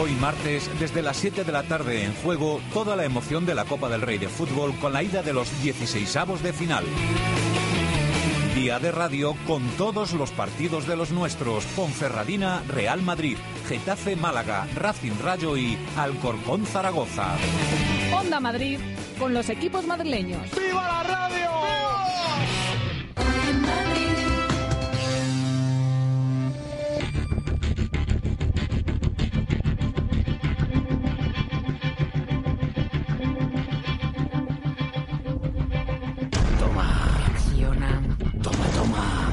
Hoy martes, desde las 7 de la tarde en juego, toda la emoción de la Copa del Rey de Fútbol con la ida de los 16avos de final. Día de radio con todos los partidos de los nuestros. Ponferradina, Real Madrid, Getafe Málaga, Racing Rayo y Alcorcón Zaragoza. Onda Madrid con los equipos madrileños. ¡Viva la radio! Reacciona.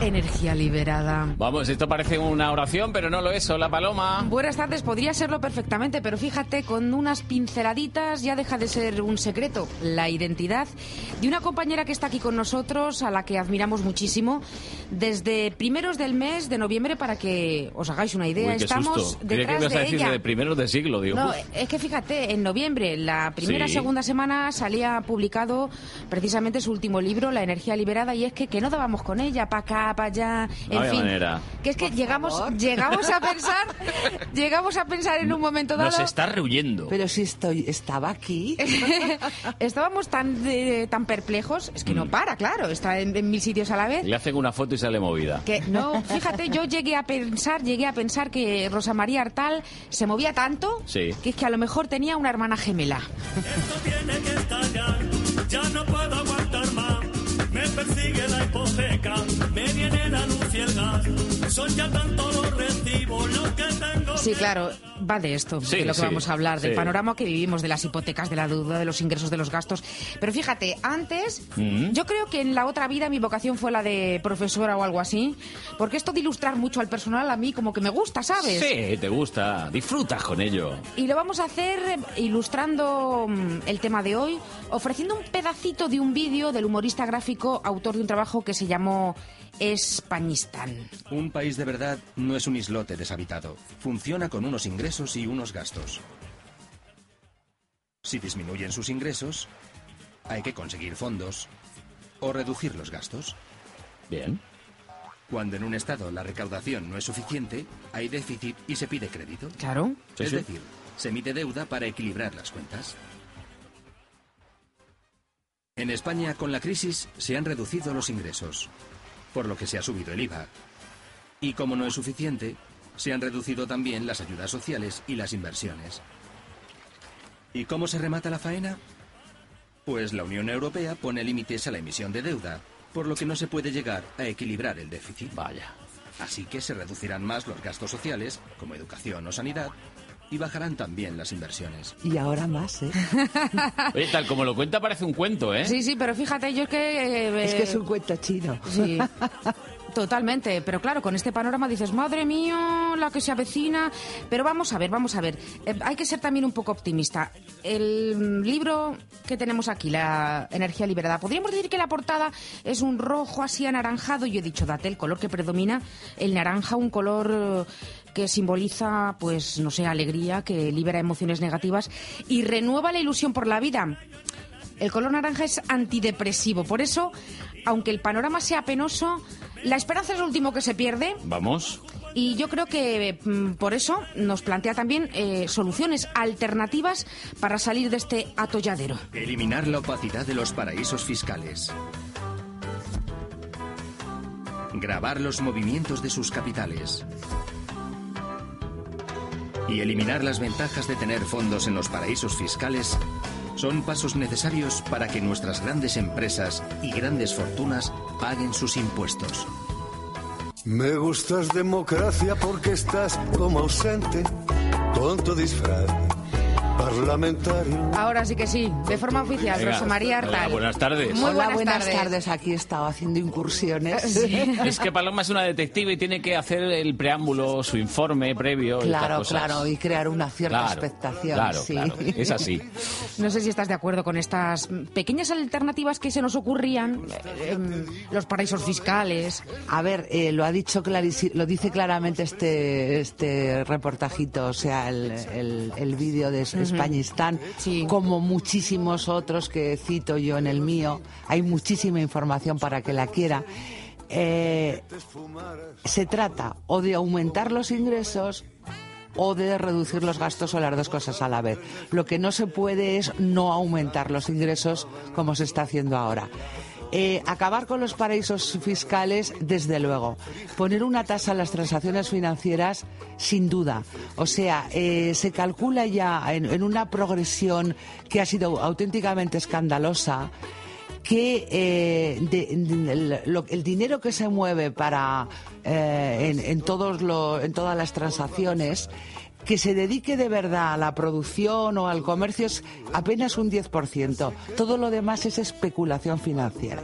Energía liberada. Vamos, esto parece una oración, pero no lo es. Hola, Paloma. Buenas tardes, podría serlo perfectamente, pero fíjate, con unas pinceladitas ya deja de ser un secreto. La identidad de una compañera que está aquí con nosotros, a la que admiramos muchísimo, desde primeros del mes de noviembre, para que os hagáis una idea. Uy, qué Estamos susto. Creía que detrás a de decir ella. de primeros de siglo, digo. No, es que fíjate, en noviembre, la primera Sí. segunda semana, salía publicado precisamente su último libro, La energía liberada, y es que, que no dábamos con ella, para acá, para allá, en No había fin. manera. Que es que llegamos, llegamos a [laughs] pensar, llegamos a pensar en un momento dado. Nos está rehuyendo. Pero si estoy, estaba aquí. [laughs] Estábamos tan, de- tan perplejos, es que no para, claro, está en, en mil sitios a la vez. Le hacen una foto y sale movida. Que no, fíjate, yo llegué a pensar, llegué a pensar que Rosa María Artal se movía tanto Sí. que es que a lo mejor tenía una hermana gemela. Ya no puedo aguantar persigue la hipoteca, me viene la luz Son ya tantos los los que tengo. Sí, claro, va de esto, Sí, de lo que sí, vamos a hablar, del sí. panorama que vivimos, de las hipotecas, de la deuda, de los ingresos, de los gastos. Pero fíjate, antes, Mm. yo creo que en la otra vida mi vocación fue la de profesora o algo así, porque esto de ilustrar mucho al personal a mí como que me gusta, ¿sabes? Sí, te gusta. Disfrutas con ello. Y lo vamos a hacer ilustrando mm, el tema de hoy, ofreciendo un pedacito de un vídeo del humorista gráfico, autor de un trabajo que se llamó Españistán. Un país de verdad no es un islote deshabitado. Funciona con unos ingresos y unos gastos. Si disminuyen sus ingresos, hay que conseguir fondos o reducir los gastos. Bien. Cuando en un estado la recaudación no es suficiente, hay déficit y se pide crédito. Claro. Es Sí, sí. decir, se emite deuda para equilibrar las cuentas. En España, con la crisis, se han reducido los ingresos, por lo que se ha subido el IVA. Y como no es suficiente, se han reducido también las ayudas sociales y las inversiones. ¿Y cómo se remata la faena? Pues la Unión Europea pone límites a la emisión de deuda, por lo que no se puede llegar a equilibrar el déficit. Vaya. Así que se reducirán más los gastos sociales, como educación o sanidad, y bajarán también las inversiones. Y ahora más, ¿eh? [laughs] Oye, tal como lo cuenta parece un cuento, ¿eh? Sí, sí, pero fíjate, yo es que... eh, Es que es un cuento chino. Sí. [laughs] Totalmente, pero claro, con este panorama dices, madre mía, la que se avecina. Pero vamos a ver, vamos a ver. Eh, hay que ser también un poco optimista. El mm, libro que tenemos aquí, La energía liberada, podríamos decir que la portada es un rojo así anaranjado. Yo he dicho, date el color que predomina, el naranja, un color eh, que simboliza, pues, no sé, alegría, que libera emociones negativas y renueva la ilusión por la vida. El color naranja es antidepresivo, por eso, aunque el panorama sea penoso, la esperanza es lo último que se pierde Vamos. y yo creo que mm, por eso nos plantea también eh, soluciones alternativas para salir de este atolladero. Eliminar la opacidad de los paraísos fiscales. Grabar los movimientos de sus capitales. Y eliminar las ventajas de tener fondos en los paraísos fiscales son pasos necesarios para que nuestras grandes empresas y grandes fortunas paguen sus impuestos. Me gustas democracia porque estás como ausente con tu disfraz parlamentario. Ahora sí que sí, de forma oficial, Venga, Rosa María hola, Artal. buenas tardes. Muy Hola, buenas, buenas tardes. tardes. Aquí he estado haciendo incursiones. [laughs] Es que Paloma es una detective y tiene que hacer el preámbulo, su informe previo. y Claro, cosas. claro, y crear una cierta Claro, expectación. Claro, sí. claro, es así. No sé si estás de acuerdo con estas pequeñas alternativas que se nos ocurrían, eh, em, los paraísos fiscales. A ver, eh, lo ha dicho lo dice claramente este este reportajito, o sea, el, el, el vídeo de Ujú. Españistán, como muchísimos otros que cito yo en el mío. Hay muchísima información para que la quiera. Eh, se trata o de aumentar los ingresos o de reducir los gastos o las dos cosas a la vez. Lo que no se puede es no aumentar los ingresos como se está haciendo ahora. Eh, acabar con los paraísos fiscales, desde luego. Poner una tasa a las transacciones financieras, sin duda. O sea, eh, se calcula ya en, una progresión que ha sido auténticamente escandalosa que eh, el, dinero que se mueve para en, todos en todas las transacciones que se dedique de verdad a la producción o al comercio es apenas un 10%. Todo lo demás es especulación financiera.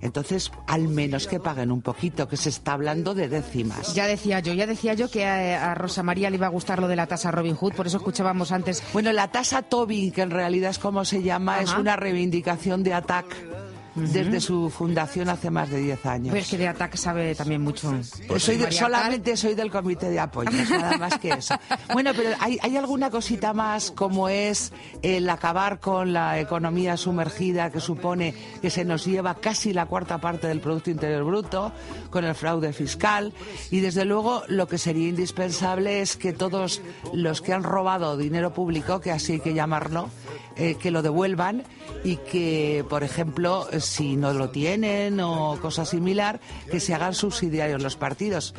Entonces, al menos que paguen un poquito, que se está hablando de décimas. Ya decía yo, ya decía yo que a, a Rosa María le iba a gustar lo de la tasa Robin Hood, por eso escuchábamos antes. Bueno, la tasa Tobin, que en realidad es como se llama, es una reivindicación de ATAC desde su fundación hace más de 10 años. Pero es que de ataque sabe también mucho. Pues soy de- María solamente soy del comité de apoyo, nada más que eso. Bueno, pero hay, hay alguna cosita más como es el acabar con la economía sumergida que supone que se nos lleva casi la cuarta parte del Producto Interior Bruto, con el fraude fiscal y desde luego lo que sería indispensable es que todos los que han robado dinero público, que así hay que llamarlo, eh, que lo devuelvan y que, por ejemplo, si no lo tienen o cosa similar, que se hagan subsidiarios los partidos.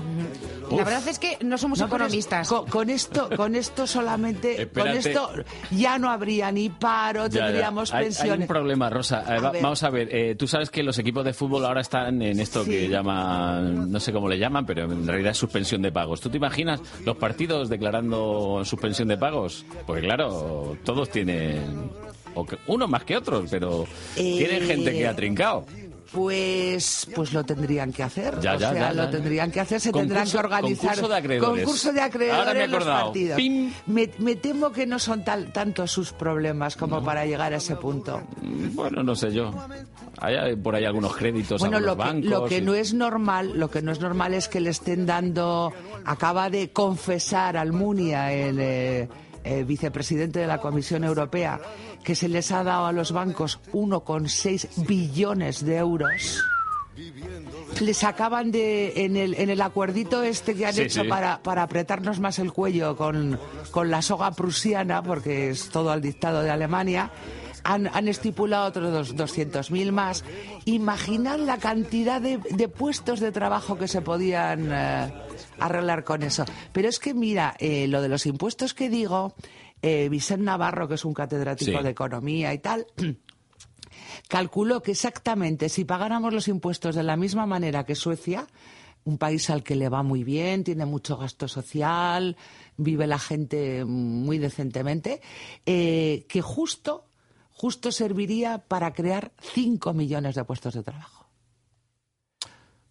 La verdad es que no somos No, con economistas. Con, con esto, con esto solamente, con esto ya no habría ni paro, Ya, ya. tendríamos Hay- Hay, pensiones. un problema, Rosa. Eh, A va- ver. vamos a ver, eh, tú sabes que los equipos de fútbol ahora están en esto que llaman, no sé cómo le llaman, pero en realidad es suspensión de pagos. ¿Tú te imaginas los partidos declarando suspensión de pagos? Porque claro, todos tienen, o que- unos más que otros, pero Eh, tienen gente que ha trincado. Pues, pues lo tendrían que hacer. Ya, o ya, sea, ya, lo tendrían que hacer, se Concurso- tendrán que organizar. concurso de acreedores. Concurso de acreedores Ahora me he los acordado. partidos. Pim. Me, me temo que no son tal, tanto sus problemas como para llegar a ese punto. Bueno, no sé yo. Hay por ahí algunos créditos Bueno, a los lo que, bancos. lo que y- no es normal, lo que no es normal es que le estén dando, acaba de confesar Almunia, el eh, eh, vicepresidente de la Comisión Europea, que se les ha dado a los bancos 1,6 billones de euros. Les acaban de, en el, en el acuerdito este que han Sí, hecho sí. para, para apretarnos más el cuello con, con la soga prusiana, porque es todo al dictado de Alemania, han, han estipulado otros dos- 200.000 más. Imaginad la cantidad de, de puestos de trabajo que se podían eh, arreglar con eso. Pero es que, mira, eh, lo de los impuestos que digo, eh, Vicente Navarro, que es un catedrático Sí. de economía y tal, [clears throat] calculó que exactamente si pagáramos los impuestos de la misma manera que Suecia, un país al que le va muy bien, tiene mucho gasto social, vive la gente muy decentemente, eh, que justo, justo serviría para crear 5 millones de puestos de trabajo.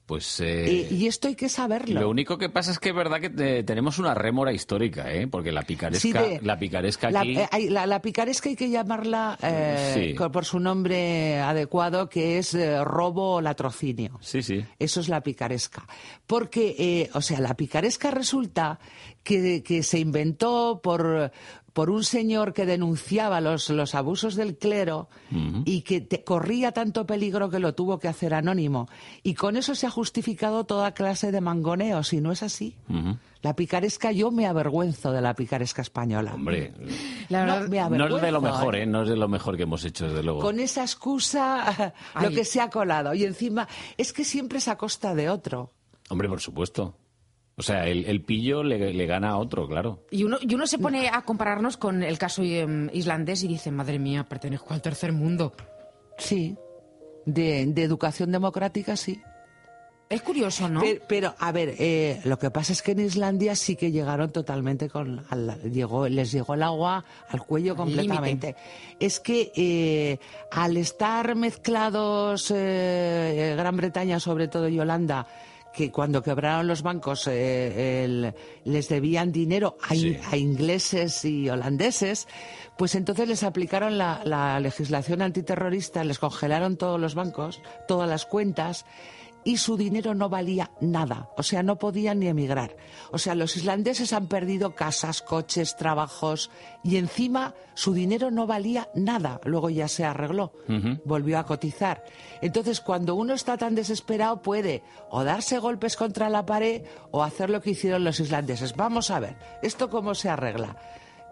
Pues... Eh, eh, y esto hay que saberlo. Lo único que pasa es que es verdad que te- tenemos una rémora histórica, ¿eh? Porque la picaresca, Sí, de- la picaresca La, aquí... eh, hay- la- la picaresca hay que llamarla eh, Sí. por su nombre adecuado, que es eh, robo o latrocinio. Sí, sí. Eso es la picaresca. Porque, eh, o sea, la picaresca resulta que, que se inventó por, por un señor que denunciaba los, los abusos del clero y que te- corría tanto peligro que lo tuvo que hacer anónimo. Y con eso se ha justificado toda clase de mangoneos, y no es así. La picaresca, yo me avergüenzo de la picaresca española. Hombre, La verdad, me no es de lo mejor, ¿eh? ¿eh? No es de lo mejor que hemos hecho, desde luego. Con esa excusa, [laughs] lo Ay. que se ha colado. Y encima, es que siempre es a costa de otro. Hombre, por supuesto. O sea, el, el pillo le, le gana a otro, claro. Y uno, y uno se pone a compararnos con el caso em, islandés y dice, madre mía, pertenezco al tercer mundo. Sí, de, de educación democrática sí. Es curioso, ¿no? Pero, pero, a ver, eh, lo que pasa es que en Islandia sí que llegaron totalmente con... al- llegó, les llegó el agua al cuello completamente. Es que eh, al estar mezclados eh, Gran Bretaña, sobre todo, y Holanda, que cuando quebraron los bancos eh, el- les debían dinero a, in- a ingleses y holandeses, pues entonces les aplicaron la, la legislación antiterrorista, les congelaron todos los bancos, todas las cuentas, y su dinero no valía nada, o sea, no podían ni emigrar. O sea, los islandeses han perdido casas, coches, trabajos, y encima su dinero no valía nada. Luego ya se arregló volvió a cotizar. Entonces, cuando uno está tan desesperado, puede o darse golpes contra la pared o hacer lo que hicieron los islandeses. Vamos a ver, ¿esto cómo se arregla?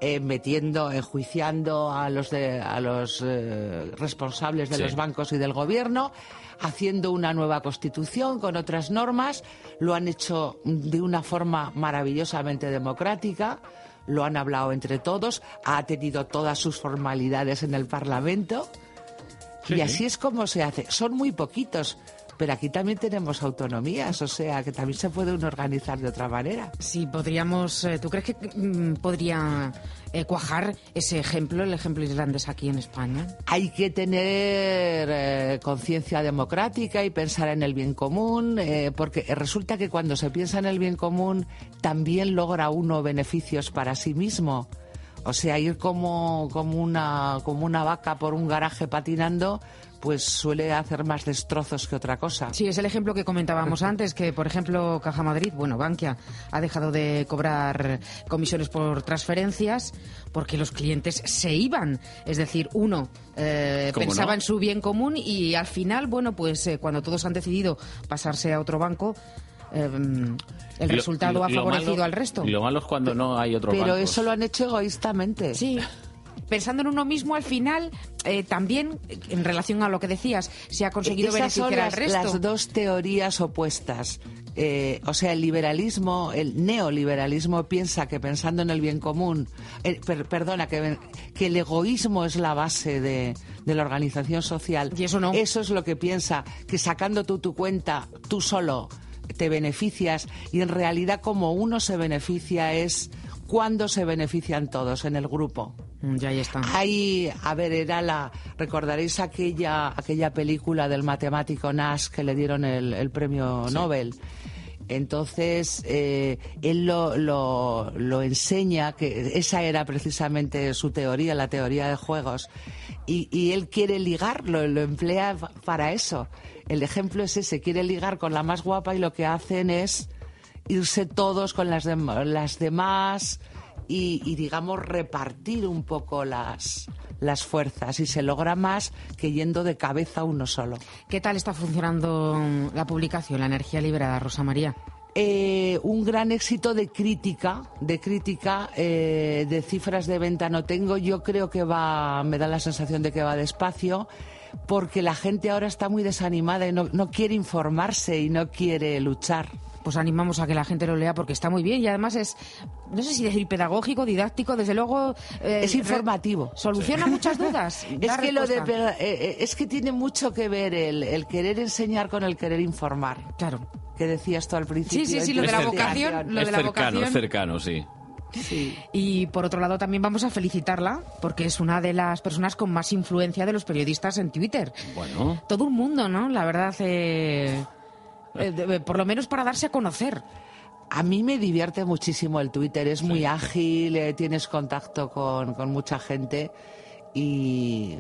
Eh, metiendo, enjuiciando a los, de- a los eh, responsables de Sí. los bancos y del gobierno, haciendo una nueva constitución con otras normas. Lo han hecho de una forma maravillosamente democrática. Lo han hablado entre todos. Ha tenido todas sus formalidades en el Parlamento. Sí, y sí. así es como se hace. Son muy poquitos, pero aquí también tenemos autonomías, o sea que también se puede uno organizar de otra manera. Sí, podríamos. eh, ¿Tú crees que mm, podría eh, cuajar ese ejemplo, el ejemplo islandés aquí en España? Hay que tener eh, conciencia democrática y pensar en el bien común, eh, porque resulta que cuando se piensa en el bien común también logra uno beneficios para sí mismo. O sea, ir como, como, una, como una vaca por un garaje patinando, pues suele hacer más destrozos que otra cosa. Sí, es el ejemplo que comentábamos [laughs] antes, que por ejemplo Caja Madrid, bueno, Bankia, ha dejado de cobrar comisiones por transferencias porque los clientes se iban. Es decir, uno eh, ¿Cómo pensaba no? en su bien común y al final, bueno, pues eh, cuando todos han decidido pasarse a otro banco, eh, el Lo- resultado ha favorecido malo- al resto. Lo malo es cuando no hay otro Pero bancos. eso lo han hecho egoístamente. Sí. [laughs] Pensando en uno mismo, al final, eh, también, en relación a lo que decías, se ha conseguido Esas son beneficiar al las, resto. las dos teorías opuestas. Eh, o sea, el liberalismo, el neoliberalismo piensa que pensando en el bien común, eh, per- perdona, que, que el egoísmo es la base de, de la organización social. Y eso no. Eso es lo que piensa, que sacando tú tu cuenta, tú solo te beneficias y en realidad como uno se beneficia es cuando se benefician todos en el grupo. Mm, Ya ahí está. Ahí, a ver, era la. Recordaréis aquella, aquella película del matemático Nash que le dieron el, el premio Nobel. Entonces, eh, él lo, lo, lo enseña, que esa era precisamente su teoría, la teoría de juegos, y, y él quiere ligar, lo, emplea pa- para eso. El ejemplo es ese, quiere ligar con la más guapa y lo que hacen es irse todos con las, dem- las demás y, y, digamos, repartir un poco las, las fuerzas y se logra más que yendo de cabeza uno solo. ¿Qué tal está funcionando la publicación, la energía liberada, Rosa María? Eh, un gran éxito de crítica, de crítica, eh, de cifras de venta no tengo. Yo creo que va, me da la sensación de que va despacio, porque la gente ahora está muy desanimada y no, no quiere informarse y no quiere luchar. Pues animamos a que la gente lo lea porque está muy bien y además es, no sé si decir pedagógico, didáctico, desde luego. eh, Es informativo. Soluciona muchas dudas. [laughs] Es que, lo de, eh, eh, es que tiene mucho que ver el, el querer enseñar con el querer informar. Claro. Que decías tú al principio. Sí, sí, sí, lo de la vocación, lo es de la cercano, vocación. es cercano, sí. Y por otro lado también vamos a felicitarla porque es una de las personas con más influencia de los periodistas en Twitter. Bueno. Todo un mundo, ¿no? La verdad, eh, eh, de- por lo menos para darse a conocer. A mí me divierte muchísimo el Twitter, es muy ágil, eh, tienes contacto con, con mucha gente y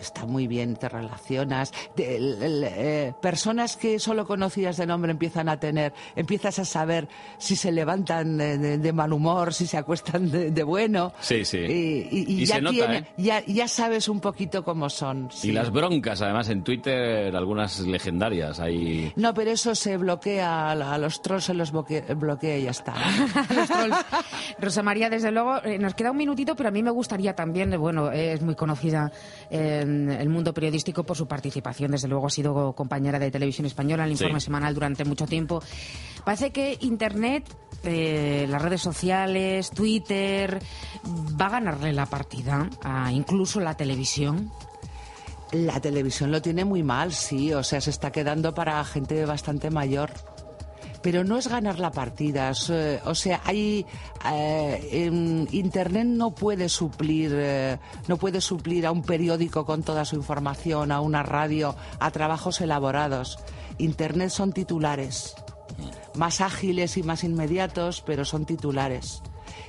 está muy bien, te relacionas. De- eh, personas que solo conocías de nombre empiezan a tener, empiezas a saber si se levantan de, de- de mal humor, si se acuestan de, de bueno. Sí, sí. Y, y- y Y ya, se nota, ¿eh? ya, ya sabes un poquito cómo son. sí. Y las broncas, además, en Twitter, algunas legendarias. Hay... No, pero eso se bloquea, a los trolls se los bloque- bloquea y ya está. [laughs] Los trolls. Rosa María, desde luego, eh, nos queda un minutito, pero a mí me gustaría también, eh, bueno, eh, es muy conocida en el mundo periodístico por su participación, desde luego ha sido compañera de televisión española en el Sí. informe semanal durante mucho tiempo. Parece que Internet, eh, las redes sociales, Twitter, va a ganarle la partida a incluso la televisión. La televisión lo tiene muy mal, sí, o sea, se está quedando para gente bastante mayor. Pero no es ganar la partida, eh, o sea, hay eh, Internet no puede suplir, eh, no puede suplir a un periódico con toda su información, a una radio, a trabajos elaborados. Internet son titulares, más ágiles y más inmediatos, pero son titulares.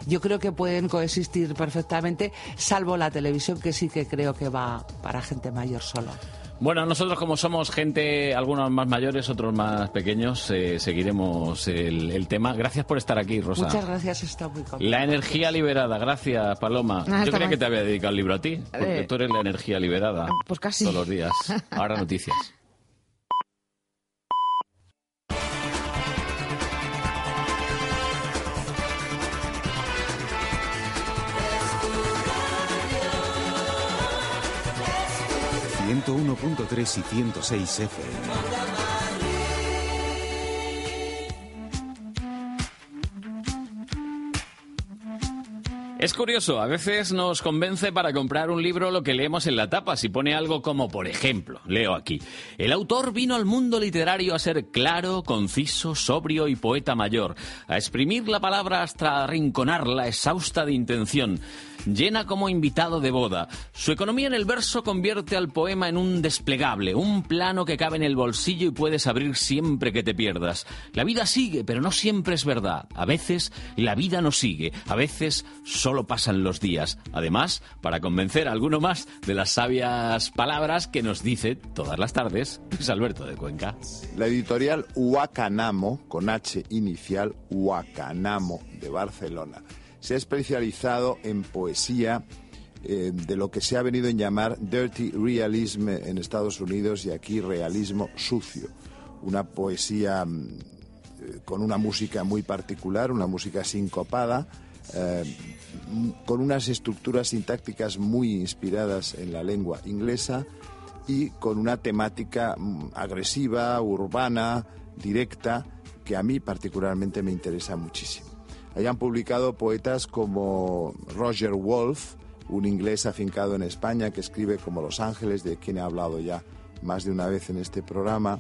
Yo creo que pueden coexistir perfectamente, salvo la televisión, que sí que creo que va para gente mayor solo. Bueno, nosotros como somos gente, algunos más mayores, otros más pequeños, eh, seguiremos el, el tema. Gracias por estar aquí, Rosa. Muchas gracias, está muy contenta. La energía liberada, gracias Paloma. Ah, Yo creía que te había dedicado el libro a ti, porque Eh, tú eres la energía liberada. pues casi. Todos los días. Ahora [laughs] noticias. ...101.3 y 106 FM. Es curioso, a veces nos convence para comprar un libro lo que leemos en la tapa. Si pone algo como, por ejemplo, leo aquí, el autor vino al mundo literario a ser claro, conciso, sobrio y poeta mayor, a exprimir la palabra hasta arrinconarla, exhausta de intención. Llena como invitado de boda. Su economía en el verso convierte al poema en un desplegable, un plano que cabe en el bolsillo y puedes abrir siempre que te pierdas. La vida sigue, pero no siempre es verdad. A veces la vida no sigue, a veces solo pasan los días. Además, para convencer a alguno más de las sabias palabras que nos dice todas las tardes Luis Alberto de Cuenca. La editorial Huacanamo, con H inicial, Huacanamo de Barcelona, se ha especializado en poesía de lo que se ha venido en llamar dirty realism en Estados Unidos y aquí realismo sucio. Una poesía mm, eh, con una música muy particular, una música sincopada, eh, m- con unas estructuras sintácticas muy inspiradas en la lengua inglesa y con una temática mm, agresiva, urbana, directa, que a mí particularmente me interesa muchísimo. Hayan publicado poetas como Roger Wolf, un inglés afincado en España que escribe como Los Ángeles, de quien he hablado ya más de una vez en este programa,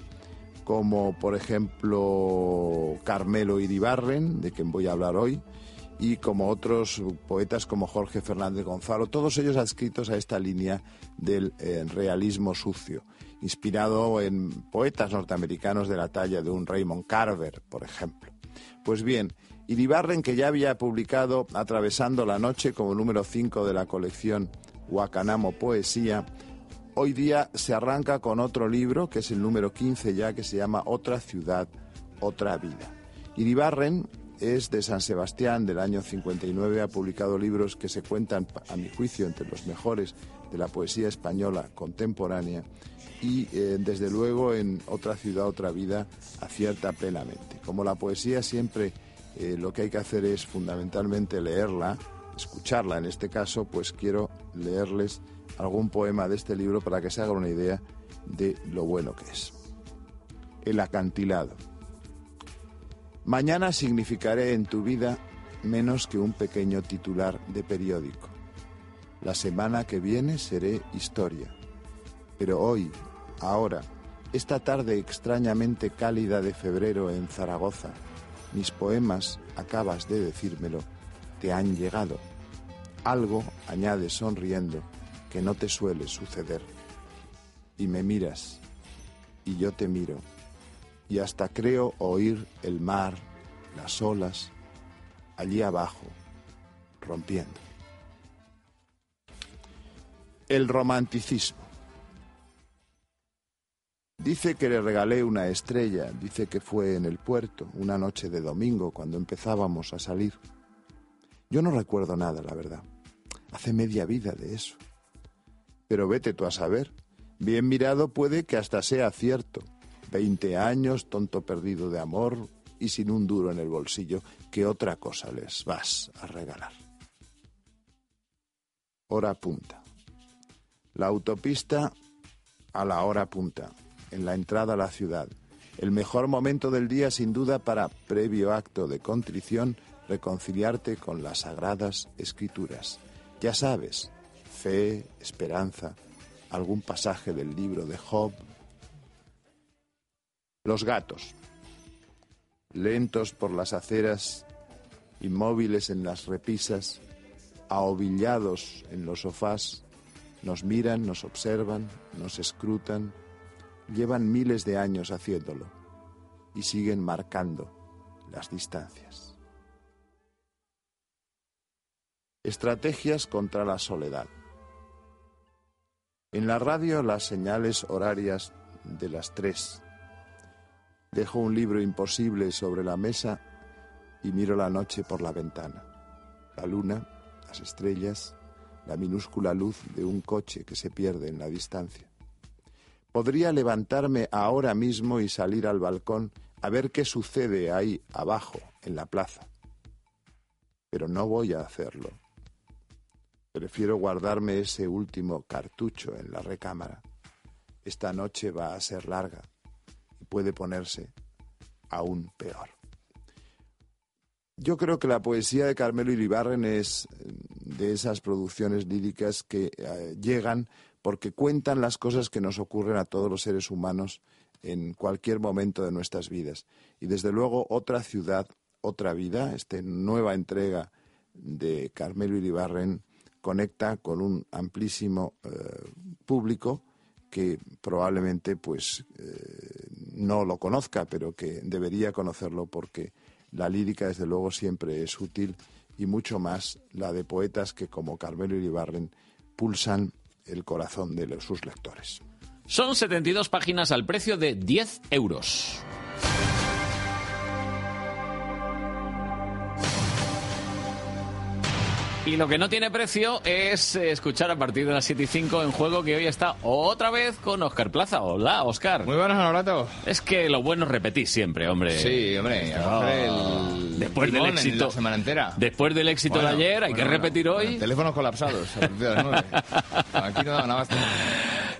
como por ejemplo Carmelo Iribarren, de quien voy a hablar hoy, y como otros poetas como Jorge Fernández Gonzalo, todos ellos adscritos a esta línea del eh, realismo sucio, inspirado en poetas norteamericanos de la talla de un Raymond Carver, por ejemplo. Pues bien, Iribarren, que ya había publicado Atravesando la Noche como número 5 de la colección Huacanamo Poesía, hoy día se arranca con otro libro, que es el número 15 ya, que se llama Otra ciudad, otra vida. Iribarren es de San Sebastián del año 59, ha publicado libros que se cuentan, a mi juicio, entre los mejores de la poesía española contemporánea y eh, desde luego en otra ciudad, otra vida acierta plenamente. Como la poesía siempre eh, lo que hay que hacer es fundamentalmente leerla, escucharla en este caso, pues quiero leerles algún poema de este libro para que se hagan una idea de lo bueno que es. El acantilado. Mañana significaré en tu vida menos que un pequeño titular de periódico. La semana que viene seré historia. Pero hoy, ahora, esta tarde extrañamente cálida de febrero en Zaragoza, mis poemas, acabas de decírmelo, te han llegado. Algo, añade sonriendo, que no te suele suceder. Y me miras, y yo te miro, y hasta creo oír el mar, las olas, allí abajo, rompiendo. El romanticismo. Dice que le regalé una estrella, dice que fue en el puerto, una noche de domingo, cuando empezábamos a salir. Yo no recuerdo nada, la verdad. Hace media vida de eso. Pero vete tú a saber. Bien mirado puede que hasta sea cierto. Veinte años, tonto perdido de amor y sin un duro en el bolsillo, ¿qué otra cosa les vas a regalar? Hora punta. La autopista a la hora punta, en la entrada a la ciudad. El mejor momento del día, sin duda, para, previo acto de contrición, reconciliarte con las sagradas escrituras. Ya sabes, fe, esperanza, algún pasaje del libro de Job. Los gatos, lentos por las aceras, inmóviles en las repisas, ahobillados en los sofás, nos miran, nos observan, nos escrutan, llevan miles de años haciéndolo y siguen marcando las distancias. Estrategias contra la soledad. En la radio las señales horarias de las tres. Dejo un libro imposible sobre la mesa y miro la noche por la ventana. La luna, las estrellas, la minúscula luz de un coche que se pierde en la distancia. Podría levantarme ahora mismo y salir al balcón a ver qué sucede ahí abajo, en la plaza. Pero no voy a hacerlo. Prefiero guardarme ese último cartucho en la recámara. Esta noche va a ser larga y puede ponerse aún peor. Yo creo que la poesía de Carmelo Iribarren es de esas producciones líricas que eh, llegan porque cuentan las cosas que nos ocurren a todos los seres humanos en cualquier momento de nuestras vidas. Y desde luego otra ciudad, otra vida, esta nueva entrega de Carmelo Iribarren conecta con un amplísimo eh, público que probablemente pues eh, no lo conozca, pero que debería conocerlo porque la lírica desde luego siempre es útil y mucho más la de poetas que como Carmelo Iribarren pulsan el corazón de sus lectores. Son 72 páginas al precio de 10 euros. Y lo que no tiene precio es eh, escuchar a partir de las 7 y 5 en juego que hoy está otra vez con Oscar Plaza. Hola, Oscar. Muy buenas, Honorato. Es que lo bueno es repetir siempre, hombre. Sí, hombre, coger el Después del éxito. la semana entera. Después del éxito Bueno, de ayer, hay que bueno, repetir hoy. teléfonos colapsados a de las. [laughs] Aquí no da nada más.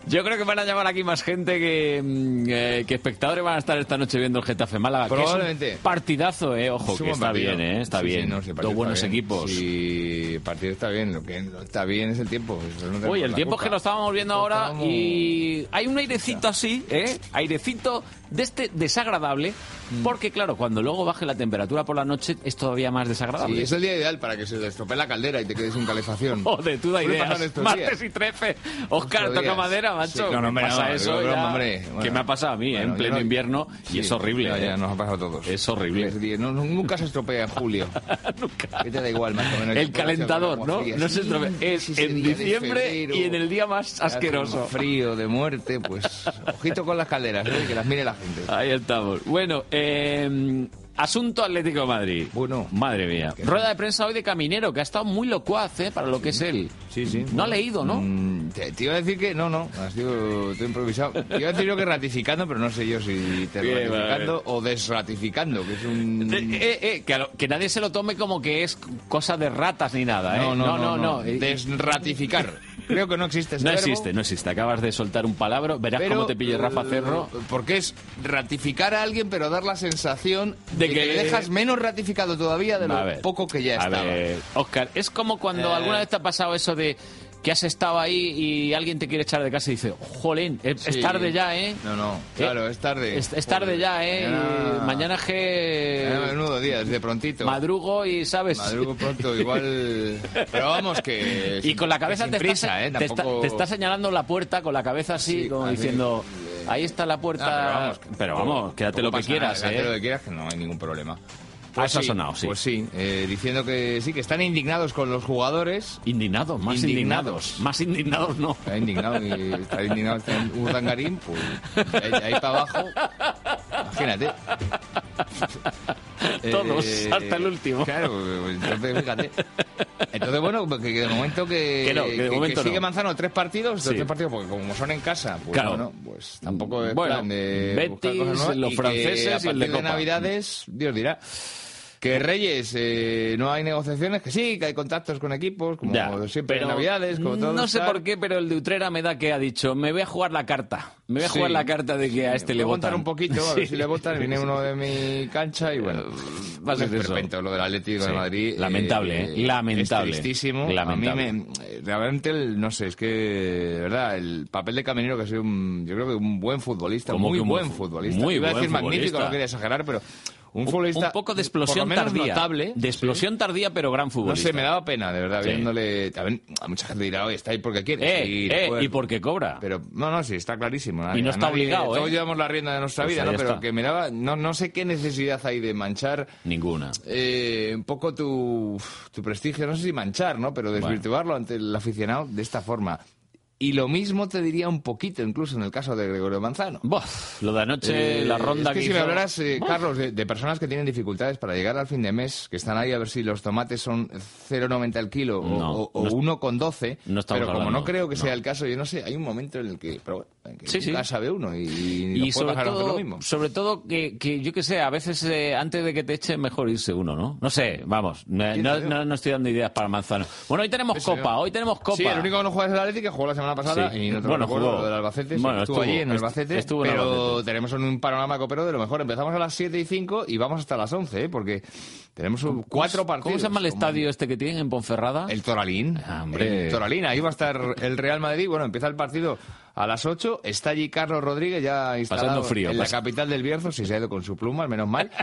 Yo creo que van a llamar aquí más gente que, mm, eh, que espectadores van a estar esta noche viendo el Getafe Málaga. que es un Probablemente. partidazo, eh. Ojo, que está partido. bien, eh. Está Sí, sí, bien. no, sí, Dos buenos bien. equipos. Sí, el partido está bien. Lo que no está bien es el tiempo. No Uy, el tiempo es que lo estábamos viendo ahora y hay un airecito así, ¿eh? Airecito de este desagradable, Mm. porque claro, cuando luego baje la temperatura por la noche es todavía más desagradable. Sí, es el día ideal para que se te estropee la caldera y te quedes sin calefacción. [laughs] Joder, tú da ideas. Martes días. y 13. Oscar, toca madera, macho. Sí, no, no, ¿Qué hombre, pasa no, eso? es broma, ya? hombre. ¿Qué Bueno. me ha pasado a mí, eh? Bueno, en pleno no- invierno? Sí, y es horrible. ya, ya, eh. nos ha pasado a todos. Es horrible. Es no- nunca se estropea en julio. [laughs] nunca. ¿Qué te da igual, más o menos? El calentador, ¿no? No se estropea. Es en diciembre y en el día más asqueroso. frío de muerte, pues [laughs] ojito con las calderas, ¿eh? que las mire la gente. Ahí estamos. Bueno, eh, Asunto Atlético de Madrid. Bueno. Madre mía. Rueda de prensa hoy de Caminero, que ha estado muy locuaz, ¿eh? Para lo que es él. Sí, sí. No ha leído, ¿no? Mm, te, te iba a decir que no, no, ha sido todo improvisado. Te iba a decir yo que ratificando, pero no sé yo si te Bien, ratificando o desratificando, que es un... Eh, eh, que, a lo- que nadie se lo tome como que es cosa de ratas ni nada, ¿eh? No, no, no, no. Eh, Desratificar. Creo que no existe ese No verbo. existe, no existe. Acabas de soltar un palabra. Verás Pero, cómo te pille Rafa eh, Cerro. Porque es ratificar a alguien, pero dar la sensación de, De que, que- le dejas menos ratificado todavía de lo poco que ya a estaba. ver, Oscar, es como cuando Eh. alguna vez te ha pasado eso de que has estado ahí y alguien te quiere echar de casa y dice, jolín, es, Sí. tarde ya, ¿eh? No, no, claro, es tarde. Es, es tarde Joder. ya, ¿eh? Mañana- Mañana es que... Mañana menudo día, desde prontito. Madrugo y, ¿sabes? Madrugo pronto, igual... [laughs] Pero vamos que... Y con la cabeza te, prisa, ¿eh? te, está, te está señalando la puerta con la cabeza así, Sí, como así. diciendo, ahí está la puerta. Ah, pero vamos, Pero vamos, quédate lo que quieras, nada, ¿eh? quédate lo que quieras, que no hay ningún problema. Ah, eso ha sonado, sí. Pues sí, eh, diciendo que sí, que están indignados con los jugadores. Indignados, más indignados. Más indignados no. Está indignado y está indignado está en Urdangarín, pues ahí, ahí para abajo. Imagínate. [laughs] Todos, Eh, hasta el último. Claro, pues, entonces fíjate. Entonces, bueno, que, que de momento que, Que no, que de momento sigue no. Manzano tres partidos, Sí. tres partidos, porque como son en casa, pues Claro. bueno, pues tampoco es Bueno, plan de Betis, buscar cosas nuevas los y que franceses a y el de de. Navidades, Dios dirá. Que Reyes, eh, no hay negociaciones, que sí, que hay contactos con equipos, como Ya, siempre en Navidades, como todo. No sé tal. por qué, pero el de Utrera me da que ha dicho, me voy a jugar la carta. Me voy a Sí. jugar la carta de que a este Voy le a contar votan. un poquito, a ver [laughs] Sí. si le votan. Viene uno de mi cancha y bueno. va a ser eso. esperpento lo del Atlético Sí. de Madrid. Lamentable, ¿eh? Lamentable. Es tristísimo. Lamentable. A mí me, eh, realmente, el- no sé, es que, de verdad, el papel de Caminero, que sido un, yo creo que un buen futbolista, ¿Cómo muy que un buen buen fu- futbolista. muy Iba a buen decir magnífico, futbolista? no quería exagerar, pero un futbolista. un poco de explosión tardía. notable. de explosión tardía, pero gran No futbolista. sé, me daba pena, de verdad, Sí. viéndole. A mucha gente dirá, oye, está ahí porque quiere. Eh, Sí, eh, y porque cobra. Pero no, no, sí, está clarísimo. Y no está nadie- obligado, ¿eh? Todos llevamos la rienda de nuestra Pues vida, ¿no? Pero está. que me daba. No, no sé qué necesidad hay de manchar Ninguna. eh, un poco tu, tu prestigio, no sé si manchar, ¿no? Pero desvirtuarlo ante el aficionado de esta forma. Y lo mismo te diría un poquito, incluso en el caso de Gregorio Manzano. Lo de anoche, Eh, la ronda es que, que si me hablaras, eh. Carlos, de, de personas que tienen dificultades para llegar al fin de mes, que están ahí a ver si los tomates son 0,90 al kilo o- No, o, o no es- 1,12. no pero como hablando, no creo que no. sea el caso, yo no sé, hay un momento en el que, pero bueno, en que Sí, sí. sabe uno y, y, Y sobre todo, lo mismo. sobre todo que, que yo que sé, a veces eh, antes de que te echen mejor irse uno, ¿no? No sé, vamos, no, no- estoy dando ideas para Manzano. Bueno, hoy tenemos Copa, hoy tenemos Copa. Sí, el único que no juega es el Atlético, que jugó la semana pasada Sí. y no te Bueno, recuerdo, jugó. lo del Albacete, Bueno, estuvo, estuvo, allí en Albacete, estuvo en pero Albacete. tenemos un panorama copero de lo mejor. Empezamos a las 7 y 5 y vamos hasta las 11, ¿eh? porque tenemos un- cuatro partidos. ¿Cómo se llama el como- estadio este que tienen en Ponferrada? El Toralín. Ah, hombre. El Toralín, ahí va a estar el Real Madrid. Bueno, empieza el partido a las 8. Está allí Carlos Rodríguez ya instalado frío, en la capital del Bierzo. Si se ha ido con su pluma, menos mal. [laughs]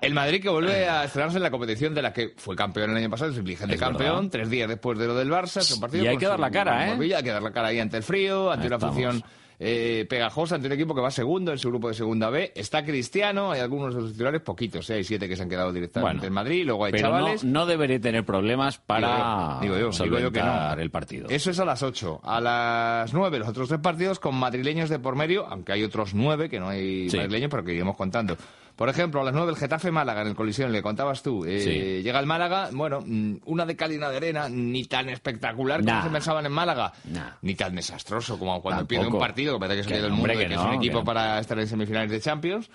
El Madrid que vuelve a estrenarse en la competición de la que fue campeón el año pasado, vigente campeón, verdad. tres días después de lo del Barça. es un partido Y hay que dar su la cara, ¿eh? hay que dar la cara ahí ante el frío, ante Ahí una estamos. afición eh, pegajosa, ante un equipo que va segundo en su grupo de segunda B. Está Cristiano, hay algunos de los titulares, poquitos, ¿eh? hay siete que se han quedado directamente Bueno, en Madrid, luego hay Pero no, chavales. no debería tener problemas para Digo yo, digo yo que no. el partido. Eso es a las 8. A las 9 los otros tres partidos con madrileños de por medio, aunque hay otros nueve que no hay Sí. madrileños, pero que iremos contando. Por ejemplo, a las 9 el Getafe Málaga en el colisión, le contabas tú. Eh, Sí. Llega el Málaga, bueno, mm, una de cal y una de arena, ni tan espectacular como Nah. se pensaban en Málaga, Nah. ni tan desastroso como cuando Tampoco. pierde un partido que parece que se el mundo que es un equipo para estar en semifinales de Champions,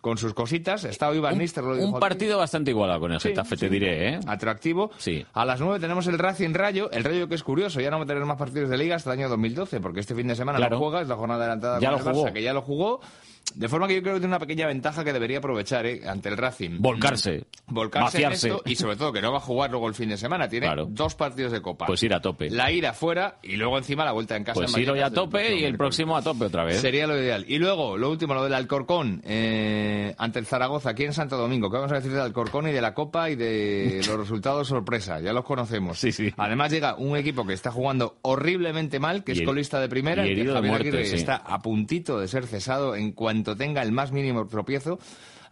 con sus cositas. Está hoy Van Nistelrooy, Un dijo aquí. partido bastante igualado con el Sí, Getafe, te diré, ¿eh? Atractivo. Sí. A las 9 tenemos el Racing Rayo. El Rayo que es curioso, ya no va a tener más partidos de liga hasta el año 2012, porque este fin de semana Claro. no juega, es la jornada adelantada Ya con lo el Barça, jugó. que ya lo jugó. De forma que yo creo que tiene una pequeña ventaja que debería aprovechar ¿eh? ante el Racing. Volcarse. Volcarse en Vaciarse. esto y sobre todo que no va a jugar luego el fin de semana. Tiene Claro. dos partidos de Copa. Pues ir a tope. La ira fuera y luego encima la vuelta en casa. Pues en ir hoy a tope y el próximo a tope otra vez. Sería lo ideal. Y luego, lo último, lo del Alcorcón eh, ante el Zaragoza, aquí en Santo Domingo. ¿Qué vamos a decir del Alcorcón y de la Copa y de [laughs] los resultados sorpresa? Ya los conocemos. Sí, sí. Además llega un equipo que está jugando horriblemente mal, que Y es colista de primera, y que herido de Javier muerte, Aguirre sí. está a puntito de ser cesado en cuanto tenga el más mínimo tropiezo.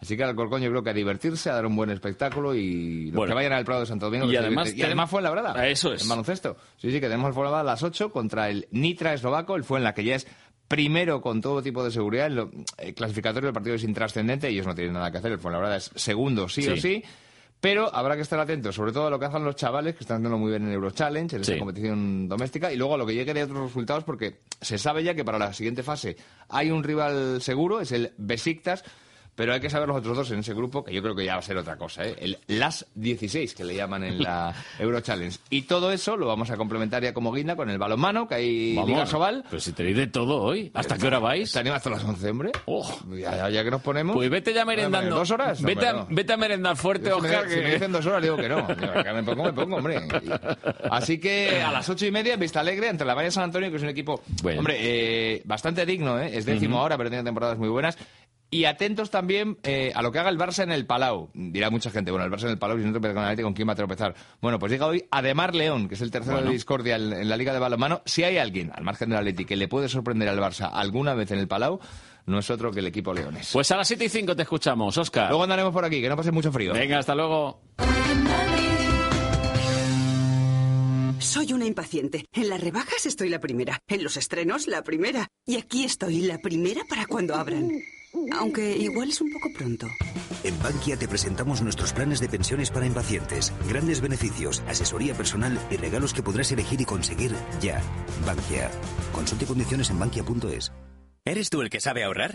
Así que al Alcorcón yo creo que a divertirse, a dar un buen espectáculo y los Bueno. que vayan al Prado de Santo Domingo. Y además y además fue en la brada. Eso es. En baloncesto. Sí, sí, que tenemos el Fuenlabrada a las 8 contra el Nitra eslovaco, el Fuenla que ya es primero con todo tipo de seguridad. En lo, el clasificatorio del partido es intrascendente, ellos no tienen nada que hacer. El Fuenlabrada es segundo, sí, o Sí. Pero habrá que estar atentos, sobre todo a lo que hacen los chavales, que están haciendo muy bien en Euro Challenge, en Sí. esta competición doméstica, y luego a lo que llegue de otros resultados, porque se sabe ya que para la siguiente fase hay un rival seguro, es el Besiktas, pero hay que saber los otros dos en ese grupo, que yo creo que ya va a ser otra cosa, ¿eh? el LAS 16, que le llaman en la [laughs] Euro Challenge. Y todo eso lo vamos a complementar ya como guinda con el balonmano, que hay Vamos, Liga Sobal. Pero si tenéis de todo hoy. ¿Hasta qué hora vais? Tenemos hasta las 11, hombre. ya, ya- ya que nos ponemos. Pues vete ya merendando. ¿Dos horas? No, Vete, a, no. vete a merendar fuerte, Yo si me- Oscar. si que- me dicen dos horas, digo que no. [laughs] Yo, que me pongo, me pongo, hombre. Así que a las ocho y media, en Vista Alegre, ante la Valle San Antonio, que es un equipo, Bueno. hombre, eh, bastante digno, ¿eh? Es décimo Ujú. ahora, pero tiene temporadas muy buenas. Y atentos también eh, a lo que haga el Barça en el Palau. Dirá mucha gente, bueno, el Barça en el Palau, si no tropeza con el Atleti, ¿con quién va a tropezar? Bueno, pues llega hoy Ademar León, que es el tercero Bueno. de discordia en, en la Liga de Balonmano. Si hay alguien, al margen del Atleti, que le puede sorprender al Barça alguna vez en el Palau, no es otro que el equipo Leones. Pues a las 7 y 5 te escuchamos, Oscar. Luego andaremos por aquí, que no pase mucho frío. Venga, hasta luego. Soy una impaciente. En las rebajas estoy la primera. En los estrenos, la primera. Y aquí estoy, la primera para cuando abran. Aunque igual es un poco pronto. En Bankia te presentamos nuestros planes de pensiones para impacientes, grandes beneficios, asesoría personal y regalos que podrás elegir y conseguir ya. Bankia. Consulte condiciones en bankia.es. ¿Eres tú el que sabe ahorrar?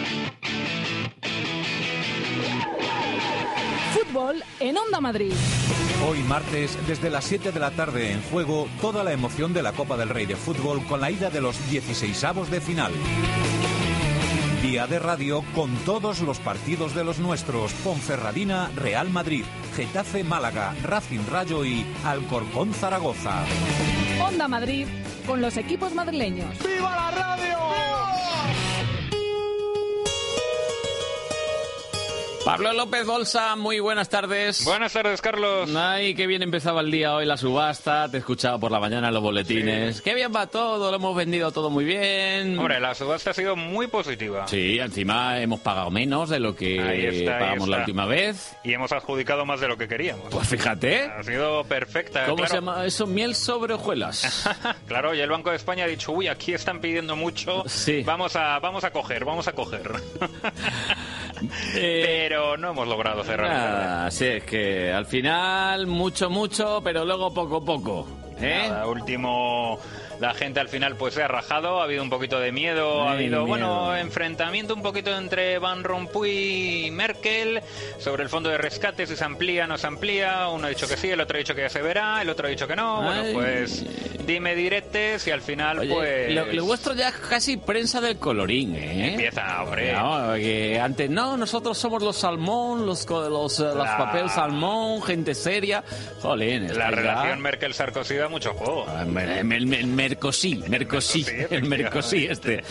Fútbol en Onda Madrid. Hoy martes, desde las 7 de la tarde en juego, toda la emoción de la Copa del Rey de Fútbol con la ida de los 16avos de final. Día de radio con todos los partidos de los nuestros. Ponferradina, Real Madrid, Getafe, Málaga, Racing Rayo y Alcorcón Zaragoza. Onda Madrid con los equipos madrileños. ¡Viva la radio! Pablo López Bolsa, muy buenas tardes. Buenas tardes, Carlos. Ay, qué bien empezaba el día hoy la subasta. Te he escuchado por la mañana en los boletines. Qué bien va todo, lo hemos vendido todo muy bien. Hombre, la subasta ha sido muy positiva. Sí, encima hemos pagado menos de lo que está, pagamos la última vez. Y hemos adjudicado más de lo que queríamos. Pues fíjate. Ha sido perfecta. ¿Cómo claro. se llama eso? Miel sobre hojuelas. [laughs] Claro, y el Banco de España ha dicho, uy, aquí están pidiendo mucho, vamos a vamos a coger, vamos a coger. [laughs] Pero no hemos logrado cerrar. Ah, sí, es que al final mucho, mucho, pero luego poco, poco. ¿eh? Nada, último, la gente al final pues se ha rajado, ha habido un poquito de miedo, ha habido, miedo. bueno, enfrentamiento un poquito entre Van Rompuy y Merkel sobre el fondo de rescate, si se amplía o no se amplía, uno ha dicho que sí, el otro ha dicho que ya se verá, el otro ha dicho que no, bueno, Ay. pues dime diretes y al final Oye, pues... lo, lo vuestro ya es casi prensa del colorín, ¿eh? Empieza, hombre. No, que antes, no, nosotros somos los salmón, los, los, eh, los La- papel salmón, gente seria. Jolín, La relación Merkel-Sarkozy da mucho juego. Ah, mer- mer- mer- Mercosí, Mercosí, el Mercosí este.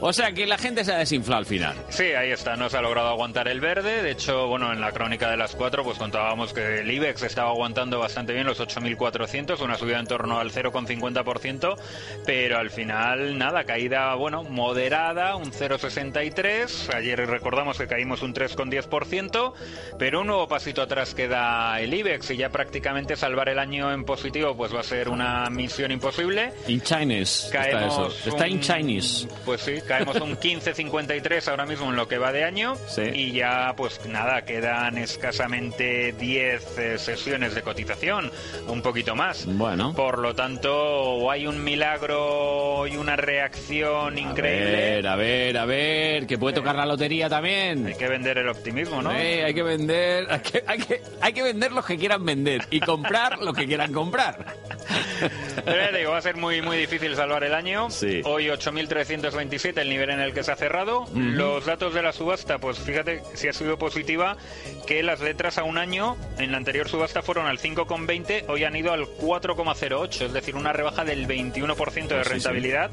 O sea que la gente se ha desinflado al final. Sí, ahí está, no se ha logrado aguantar el verde. De hecho, bueno, en la crónica de las cuatro, pues contábamos que el IBEX estaba aguantando bastante bien los 8.400, una subida en torno al 0,50%, pero al final, nada, caída, bueno, moderada, un 0,63. Ayer recordamos que caímos un 3,10%, pero un nuevo pasito atrás que da el IBEX y ya prácticamente salvar el año en positivo, pues va a ser una misión imposible. In Chinese. está Caemos eso. Está in un- Chinese. Pues sí, caemos un 15.53 ahora mismo en lo que va de año y ya pues nada, quedan escasamente 10 eh, sesiones de cotización, un poquito más. Bueno. Por lo tanto, o hay un milagro y una reacción A increíble. ver, a ver, a ver, que puede tocar la lotería también. Hay que vender el optimismo, ¿no? Eh, hay que vender, hay que, hay, que, hay que vender los que quieran vender y comprar los que quieran comprar. [laughs] Pero ya digo, va a ser muy, muy difícil salvar el año. Sí. Hoy 8.327, el nivel en el que se ha cerrado. Los datos de la subasta, pues fíjate si ha sido positiva, que las letras a un año, en la anterior subasta fueron al 5,20, hoy han ido al 4,08, es decir, una rebaja del 21% de Pues sí, sí. rentabilidad.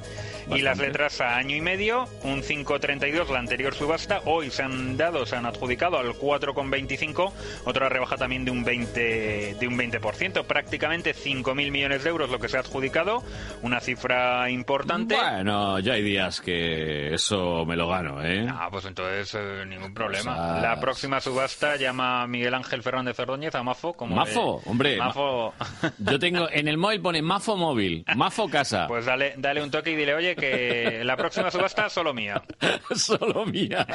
Y las letras a año y medio, un 5,32 la anterior subasta, hoy se han dado, se han adjudicado al 4,25, otra rebaja también de un 20, de un 20%, prácticamente 5.000 millones de euros lo que se ha adjudicado, una cifra importante. Bueno, ya hay días que eso me lo gano, ¿eh? Ah, pues entonces eh, ningún problema. O sea, La próxima subasta llama a Miguel Ángel Fernández Ordóñez a Mafo como Mafo, de- hombre. Mafo. Yo tengo, en el móvil pone Mafo móvil, Mafo casa. Pues dale, dale un toque y dile, oye, que la próxima subasta solo mía. [laughs] Solo mía.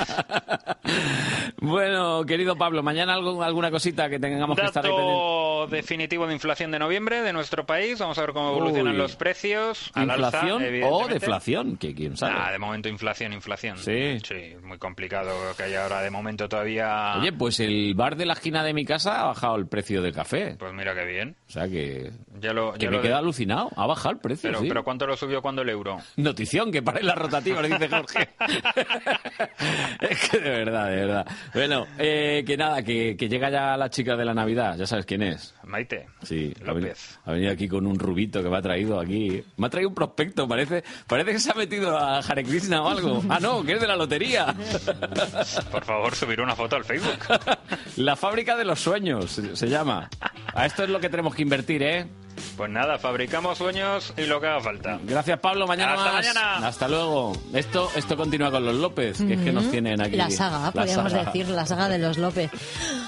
bueno, querido Pablo, mañana algo, alguna cosita que tengamos que estar ahí pendiente. Dato definitivo de inflación de noviembre de nuestro país. Vamos a ver cómo evolucionan Uy. los precios. Al alza, ¿Inflación o deflación? Que quién sabe. De momento inflación, inflación. Sí. Sí, muy complicado que haya ahora de momento todavía. Oye, pues el bar de la esquina de mi casa ha bajado el precio del café. Pues mira qué bien. O sea que, Ya lo, que ya me lo- queda alucinado. Ha bajado el precio, Pero, sí. pero ¿cuánto lo subió cuando el euro? Notición, que pare la rotativa, le dice Jorge. [laughs] es que de verdad, de verdad. Bueno, eh, que nada, que, que llega ya la chica de la Navidad, ya sabes quién es. Maite. Sí, López. ha venido aquí con un rubito que me ha traído aquí. Me ha traído un prospecto, parece, parece que se ha metido a Hare Krishna o algo. Ah, no, que es de la lotería. [laughs] Por favor, subir una foto al Facebook. [laughs] La fábrica de los sueños se llama. A esto es lo que tenemos que invertir, ¿eh? Pues nada, fabricamos sueños y lo que haga falta. Gracias, Pablo. Mañana Hasta más. mañana. Hasta luego. Esto, esto continúa con los López, que es que nos tienen aquí. La saga, La podríamos saga. decir, la saga de los López.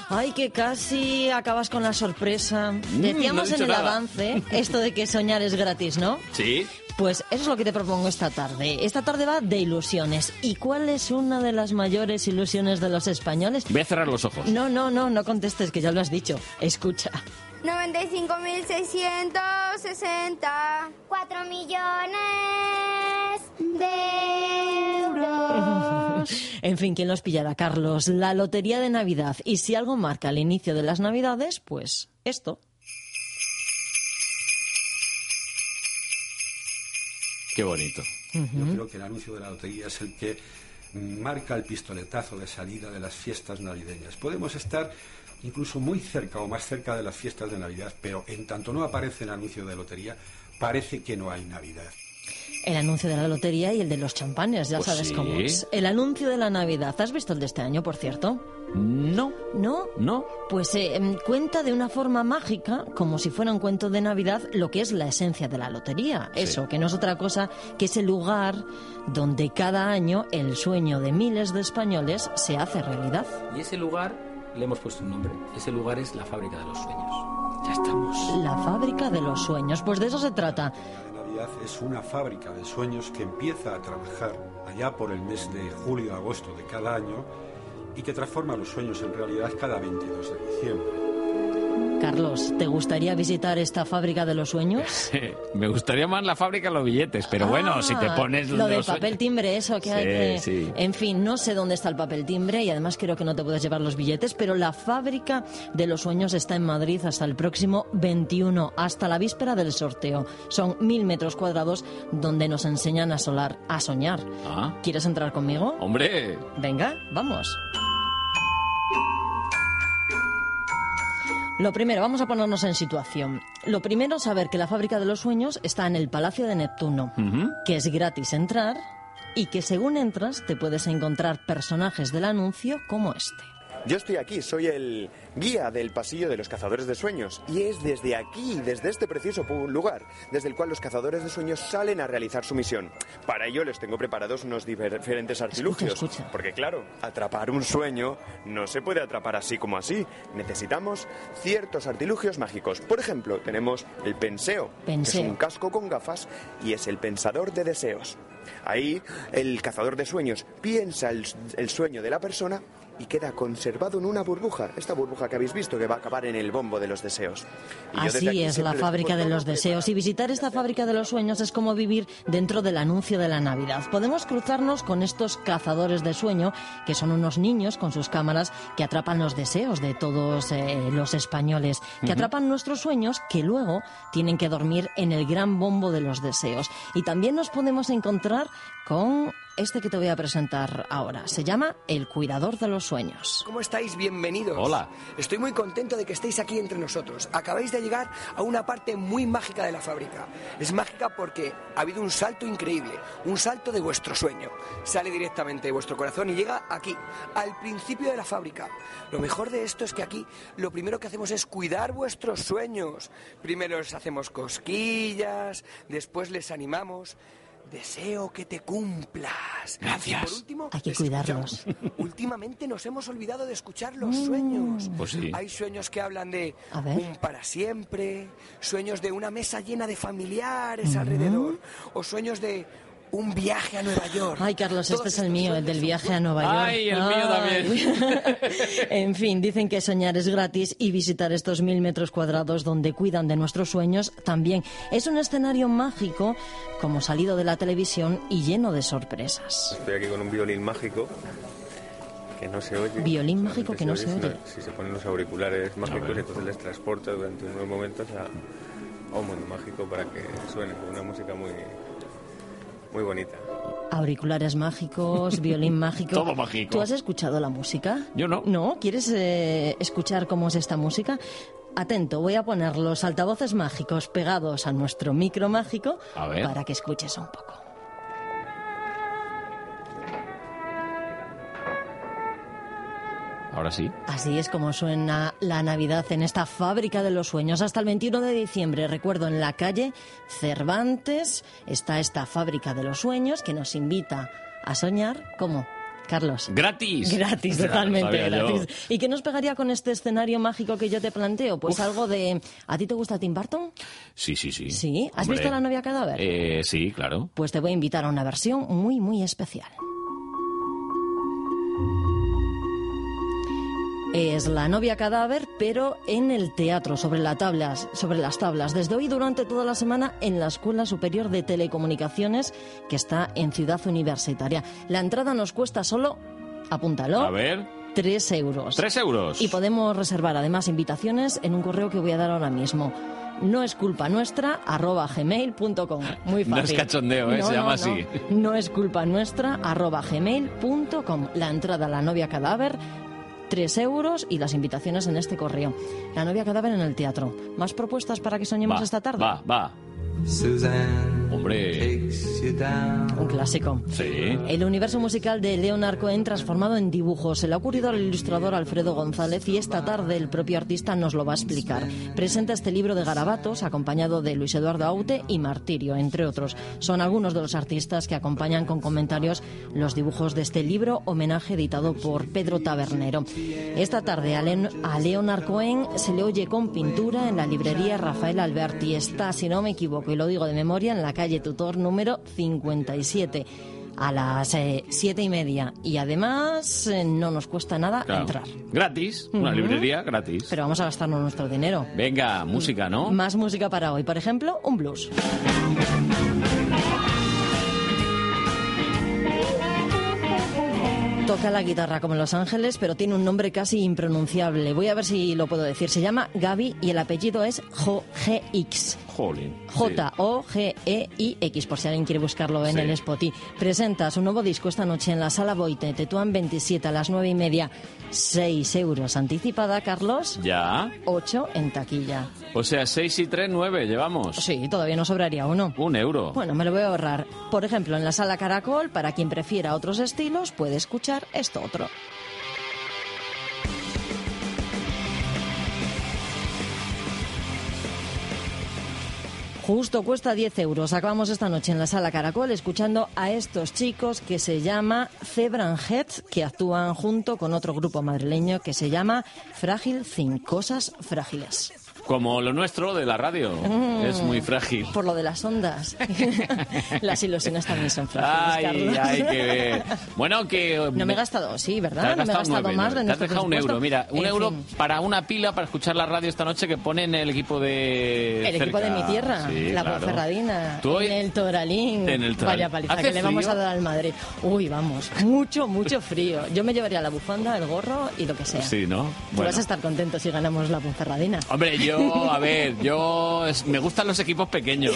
Ay, que casi acabas con la sorpresa. no Decíamos dicho en el nada. avance [laughs] esto de que soñar es gratis, ¿no? Sí. Pues eso es lo que te propongo esta tarde. Esta tarde va de ilusiones. ¿Y cuál es una de las mayores ilusiones de los españoles? Voy a cerrar los ojos. No, no, no, no contestes, que ya lo has dicho. Escucha. 95.660. 4 millones de euros. [laughs] En fin, ¿quién los pillará, Carlos? La lotería de Navidad. Y si algo marca el inicio de las Navidades, pues esto. Qué bonito. Yo creo que el anuncio de la lotería es el que marca el pistoletazo de salida de las fiestas navideñas. Podemos estar incluso muy cerca o más cerca de las fiestas de Navidad, pero en tanto no aparece el anuncio de lotería, parece que no hay Navidad. El anuncio de la lotería y el de los champanes, ya Pues sabes sí. cómo es. El anuncio de la Navidad. ¿Has visto el de este año, por cierto? No. ¿No? No. Pues eh, em, cuenta de una forma mágica, como si fuera un cuento de Navidad, lo que es la esencia de la lotería. Sí. Eso, que no es otra cosa que ese lugar donde cada año el sueño de miles de españoles se hace realidad. Y ese lugar le hemos puesto un nombre. Ese lugar es la fábrica de los sueños. Ya estamos. La fábrica de los sueños. Pues de eso se trata. La Navidad es una fábrica de sueños que empieza a trabajar allá por el mes de julio-agosto de cada año y que transforma los sueños en realidad cada 22 de diciembre. Carlos, ¿te gustaría visitar esta fábrica de los sueños? [laughs] Me gustaría más la fábrica de los billetes, pero bueno, si te Ah, pones lo del papel timbre, eso que hay que... sí. En fin, no sé dónde está el papel timbre y además creo que no te puedes llevar los billetes, pero la fábrica de los sueños está en Madrid hasta el próximo 21, hasta la víspera del sorteo. Son mil metros cuadrados donde nos enseñan a solar, a soñar. Ah, ¿Quieres entrar conmigo? hombre. Venga, vamos. Lo primero, vamos a ponernos en situación. Lo primero, saber que la fábrica de los sueños está en el Palacio de Neptuno, que es gratis entrar y que según entras te puedes encontrar personajes del anuncio como este. Yo estoy aquí, soy el guía del pasillo de los cazadores de sueños y es desde aquí, desde este preciso pu- lugar, desde el cual los cazadores de sueños salen a realizar su misión. Para ello les tengo preparados unos difer- diferentes artilugios, porque claro, atrapar un sueño no se puede atrapar así como así. Necesitamos ciertos artilugios mágicos. Por ejemplo, tenemos el penseo, que Penseo. es un casco con gafas y es el pensador de deseos. Ahí el cazador de sueños piensa el, el sueño de la persona y queda conservado en una burbuja. Esta burbuja que habéis visto que va a acabar en el bombo de los deseos. Y Así es, la fábrica de los deseos. Y visitar esta fábrica de los sueños es como vivir dentro del anuncio de la Navidad. Podemos cruzarnos con estos cazadores de sueño, que son unos niños con sus cámaras que atrapan los deseos de todos eh, los españoles, que atrapan nuestros sueños que luego tienen que dormir en el gran bombo de los deseos. Y también nos podemos encontrar con este que te voy a presentar ahora. Se llama El Cuidador de los Sueños. ¿Cómo estáis? Bienvenidos. Hola. Estoy muy contento de que estéis aquí entre nosotros. Acabáis de llegar a una parte muy mágica de la fábrica. Es mágica porque ha habido un salto increíble, un salto de vuestro sueño. Sale directamente de vuestro corazón y llega aquí, al principio de la fábrica. Lo mejor de esto es que aquí lo primero que hacemos es cuidar vuestros sueños. Primero les hacemos cosquillas, después les animamos. Deseo que te cumplas. Gracias. Por último, Hay que cuidarlos. [laughs] Últimamente nos hemos olvidado de escuchar los Mm. sueños. Pues sí. Hay sueños que hablan de un para siempre, sueños de una mesa llena de familiares Mm. alrededor, o sueños de un viaje a Nueva York. Ay, Carlos, este es el mío, el del viaje a Nueva York. Ay, el mío también. [laughs] en fin, dicen que soñar es gratis y visitar estos mil metros cuadrados donde cuidan de nuestros sueños también. Es un escenario mágico, como salido de la televisión y lleno de sorpresas. Estoy aquí con un violín mágico que no se oye. Violín mágico que no se oye. Si se ponen los auriculares mágicos, entonces les transporta durante unos momentos a, a un mundo mágico para que suene con una música muy, muy bonita. Auriculares mágicos, violín mágico. [laughs] Todo mágico. ¿Tú has escuchado la música? Yo no. ¿No? ¿Quieres eh, escuchar cómo es esta música? Atento, voy a poner los altavoces mágicos pegados a nuestro micro mágico A ver. para que escuches un poco. Ahora sí. Así es como suena la Navidad en esta fábrica de los sueños. Hasta el 21 de diciembre, recuerdo, en la calle Cervantes está esta fábrica de los sueños que nos invita a soñar. ¿Cómo? Carlos. Gratis. Gratis, [laughs] totalmente gratis. ¿Y qué nos pegaría con este escenario mágico que yo te planteo? Pues algo de... ¿A ti te gusta Tim Burton? Sí, sí, sí. Sí. ¿Has Hombre. visto La novia cadáver? Eh, sí, claro. Pues te voy a invitar a una versión muy, muy especial. Es la novia cadáver, pero en el teatro, sobre, la tablas, sobre las tablas. Desde hoy durante toda la semana en la Escuela Superior de Telecomunicaciones, que está en Ciudad Universitaria. La entrada nos cuesta solo, apúntalo, A ver. 3 euros. Tres euros. Y podemos reservar además invitaciones en un correo que voy a dar ahora mismo. No es culpa nuestra, arroba gmail.com. Muy fácil. [laughs] No es cachondeo, ¿eh? Se llama así. No es culpa nuestra, arroba gmail.com. La entrada a la novia cadáver, 3 euros y las invitaciones en este correo. La novia cadáver en el teatro. ¿Más propuestas para que soñemos Va, esta tarde? Va, va. Hombre. Un clásico. Sí. El universo musical de Leonard Cohen transformado en dibujos. Se le ha ocurrido al ilustrador Alfredo González y esta tarde el propio artista nos lo va a explicar. Presenta este libro de garabatos acompañado de Luis Eduardo Aute y Martirio, entre otros. Son algunos de los artistas que acompañan con comentarios los dibujos de este libro, homenaje editado por Pedro Tabernero. Esta tarde a, Len- a Leonard Cohen se le oye con pintura en la librería Rafael Alberti. Está, si no me equivoco, y lo digo de memoria, en la calle Tutor número 57 a las eh, siete y media. Y además eh, no nos cuesta nada Claro. entrar. Gratis. Una Ujú. librería gratis. Pero vamos a gastarnos nuestro dinero. Venga, música, ¿no? Más música para hoy. Por ejemplo, un blues. Toca la guitarra como en Los Ángeles, pero tiene un nombre casi impronunciable. Voy a ver si lo puedo decir. Se llama Gaby y el apellido es J-G-X. Jolín. J-O-G-E-I-X, por si alguien quiere buscarlo en Sí. el Spotify. Presenta su nuevo disco esta noche en la Sala Boite, Tetuán 27 a las 9 y media. 6 euros anticipada, Carlos. Ya. 8 en taquilla. O sea, 6 y 3, 9 llevamos. Sí, todavía no sobraría uno. Un euro. Bueno, me lo voy a ahorrar. Por ejemplo, en la Sala Caracol, para quien prefiera otros estilos, puede escuchar esto otro. Justo cuesta 10 euros. Acabamos esta noche en la sala Caracol escuchando a estos chicos que se llama Zebran Heads, que actúan junto con otro grupo madrileño que se llama Frágil Sin Cosas Frágiles. Como lo nuestro de la radio. Mm. Es muy frágil. Por lo de las ondas. [laughs] las ilusiones también son frágiles, Ay, Carlos. Bueno, que... No me he gastado, sí, ¿verdad? No me he gastado nueve, más de Te has dejado un euro, mira, un En euro fin. para una pila para escuchar la radio esta noche que ponen el equipo de El equipo de mi tierra, Sí, la claro. Hoy- en el Toralín. En el Toralín. Vaya paliza ¿Hace que le vamos a dar al Madrid. Uy, vamos, mucho, mucho frío. Yo me llevaría la bufanda, el gorro y lo que sea. Sí, ¿no? Tú vas a estar contento si ganamos la Ponferradina. Hombre, yo, a ver, yo es- me gustan los equipos pequeños.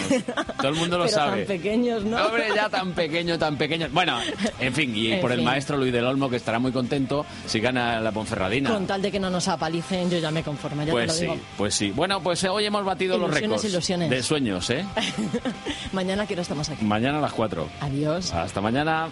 Todo el mundo lo Pero sabe. tan pequeños, ¿no? Hombre, ya tan pequeño, tan pequeño. Bueno, en fin, y En por el fin. maestro Luis del Olmo, que estará muy contento si gana la Ponferradina. Con tal de que no nos apalicen, yo ya me conformo, ya Pues te lo sí, digo. pues sí. Bueno, pues hoy hemos batido los Ilusiones, récords ilusiones. de sueños, ¿eh? [laughs] Mañana quiero estamos aquí. Mañana a las 4. Adiós. Hasta mañana.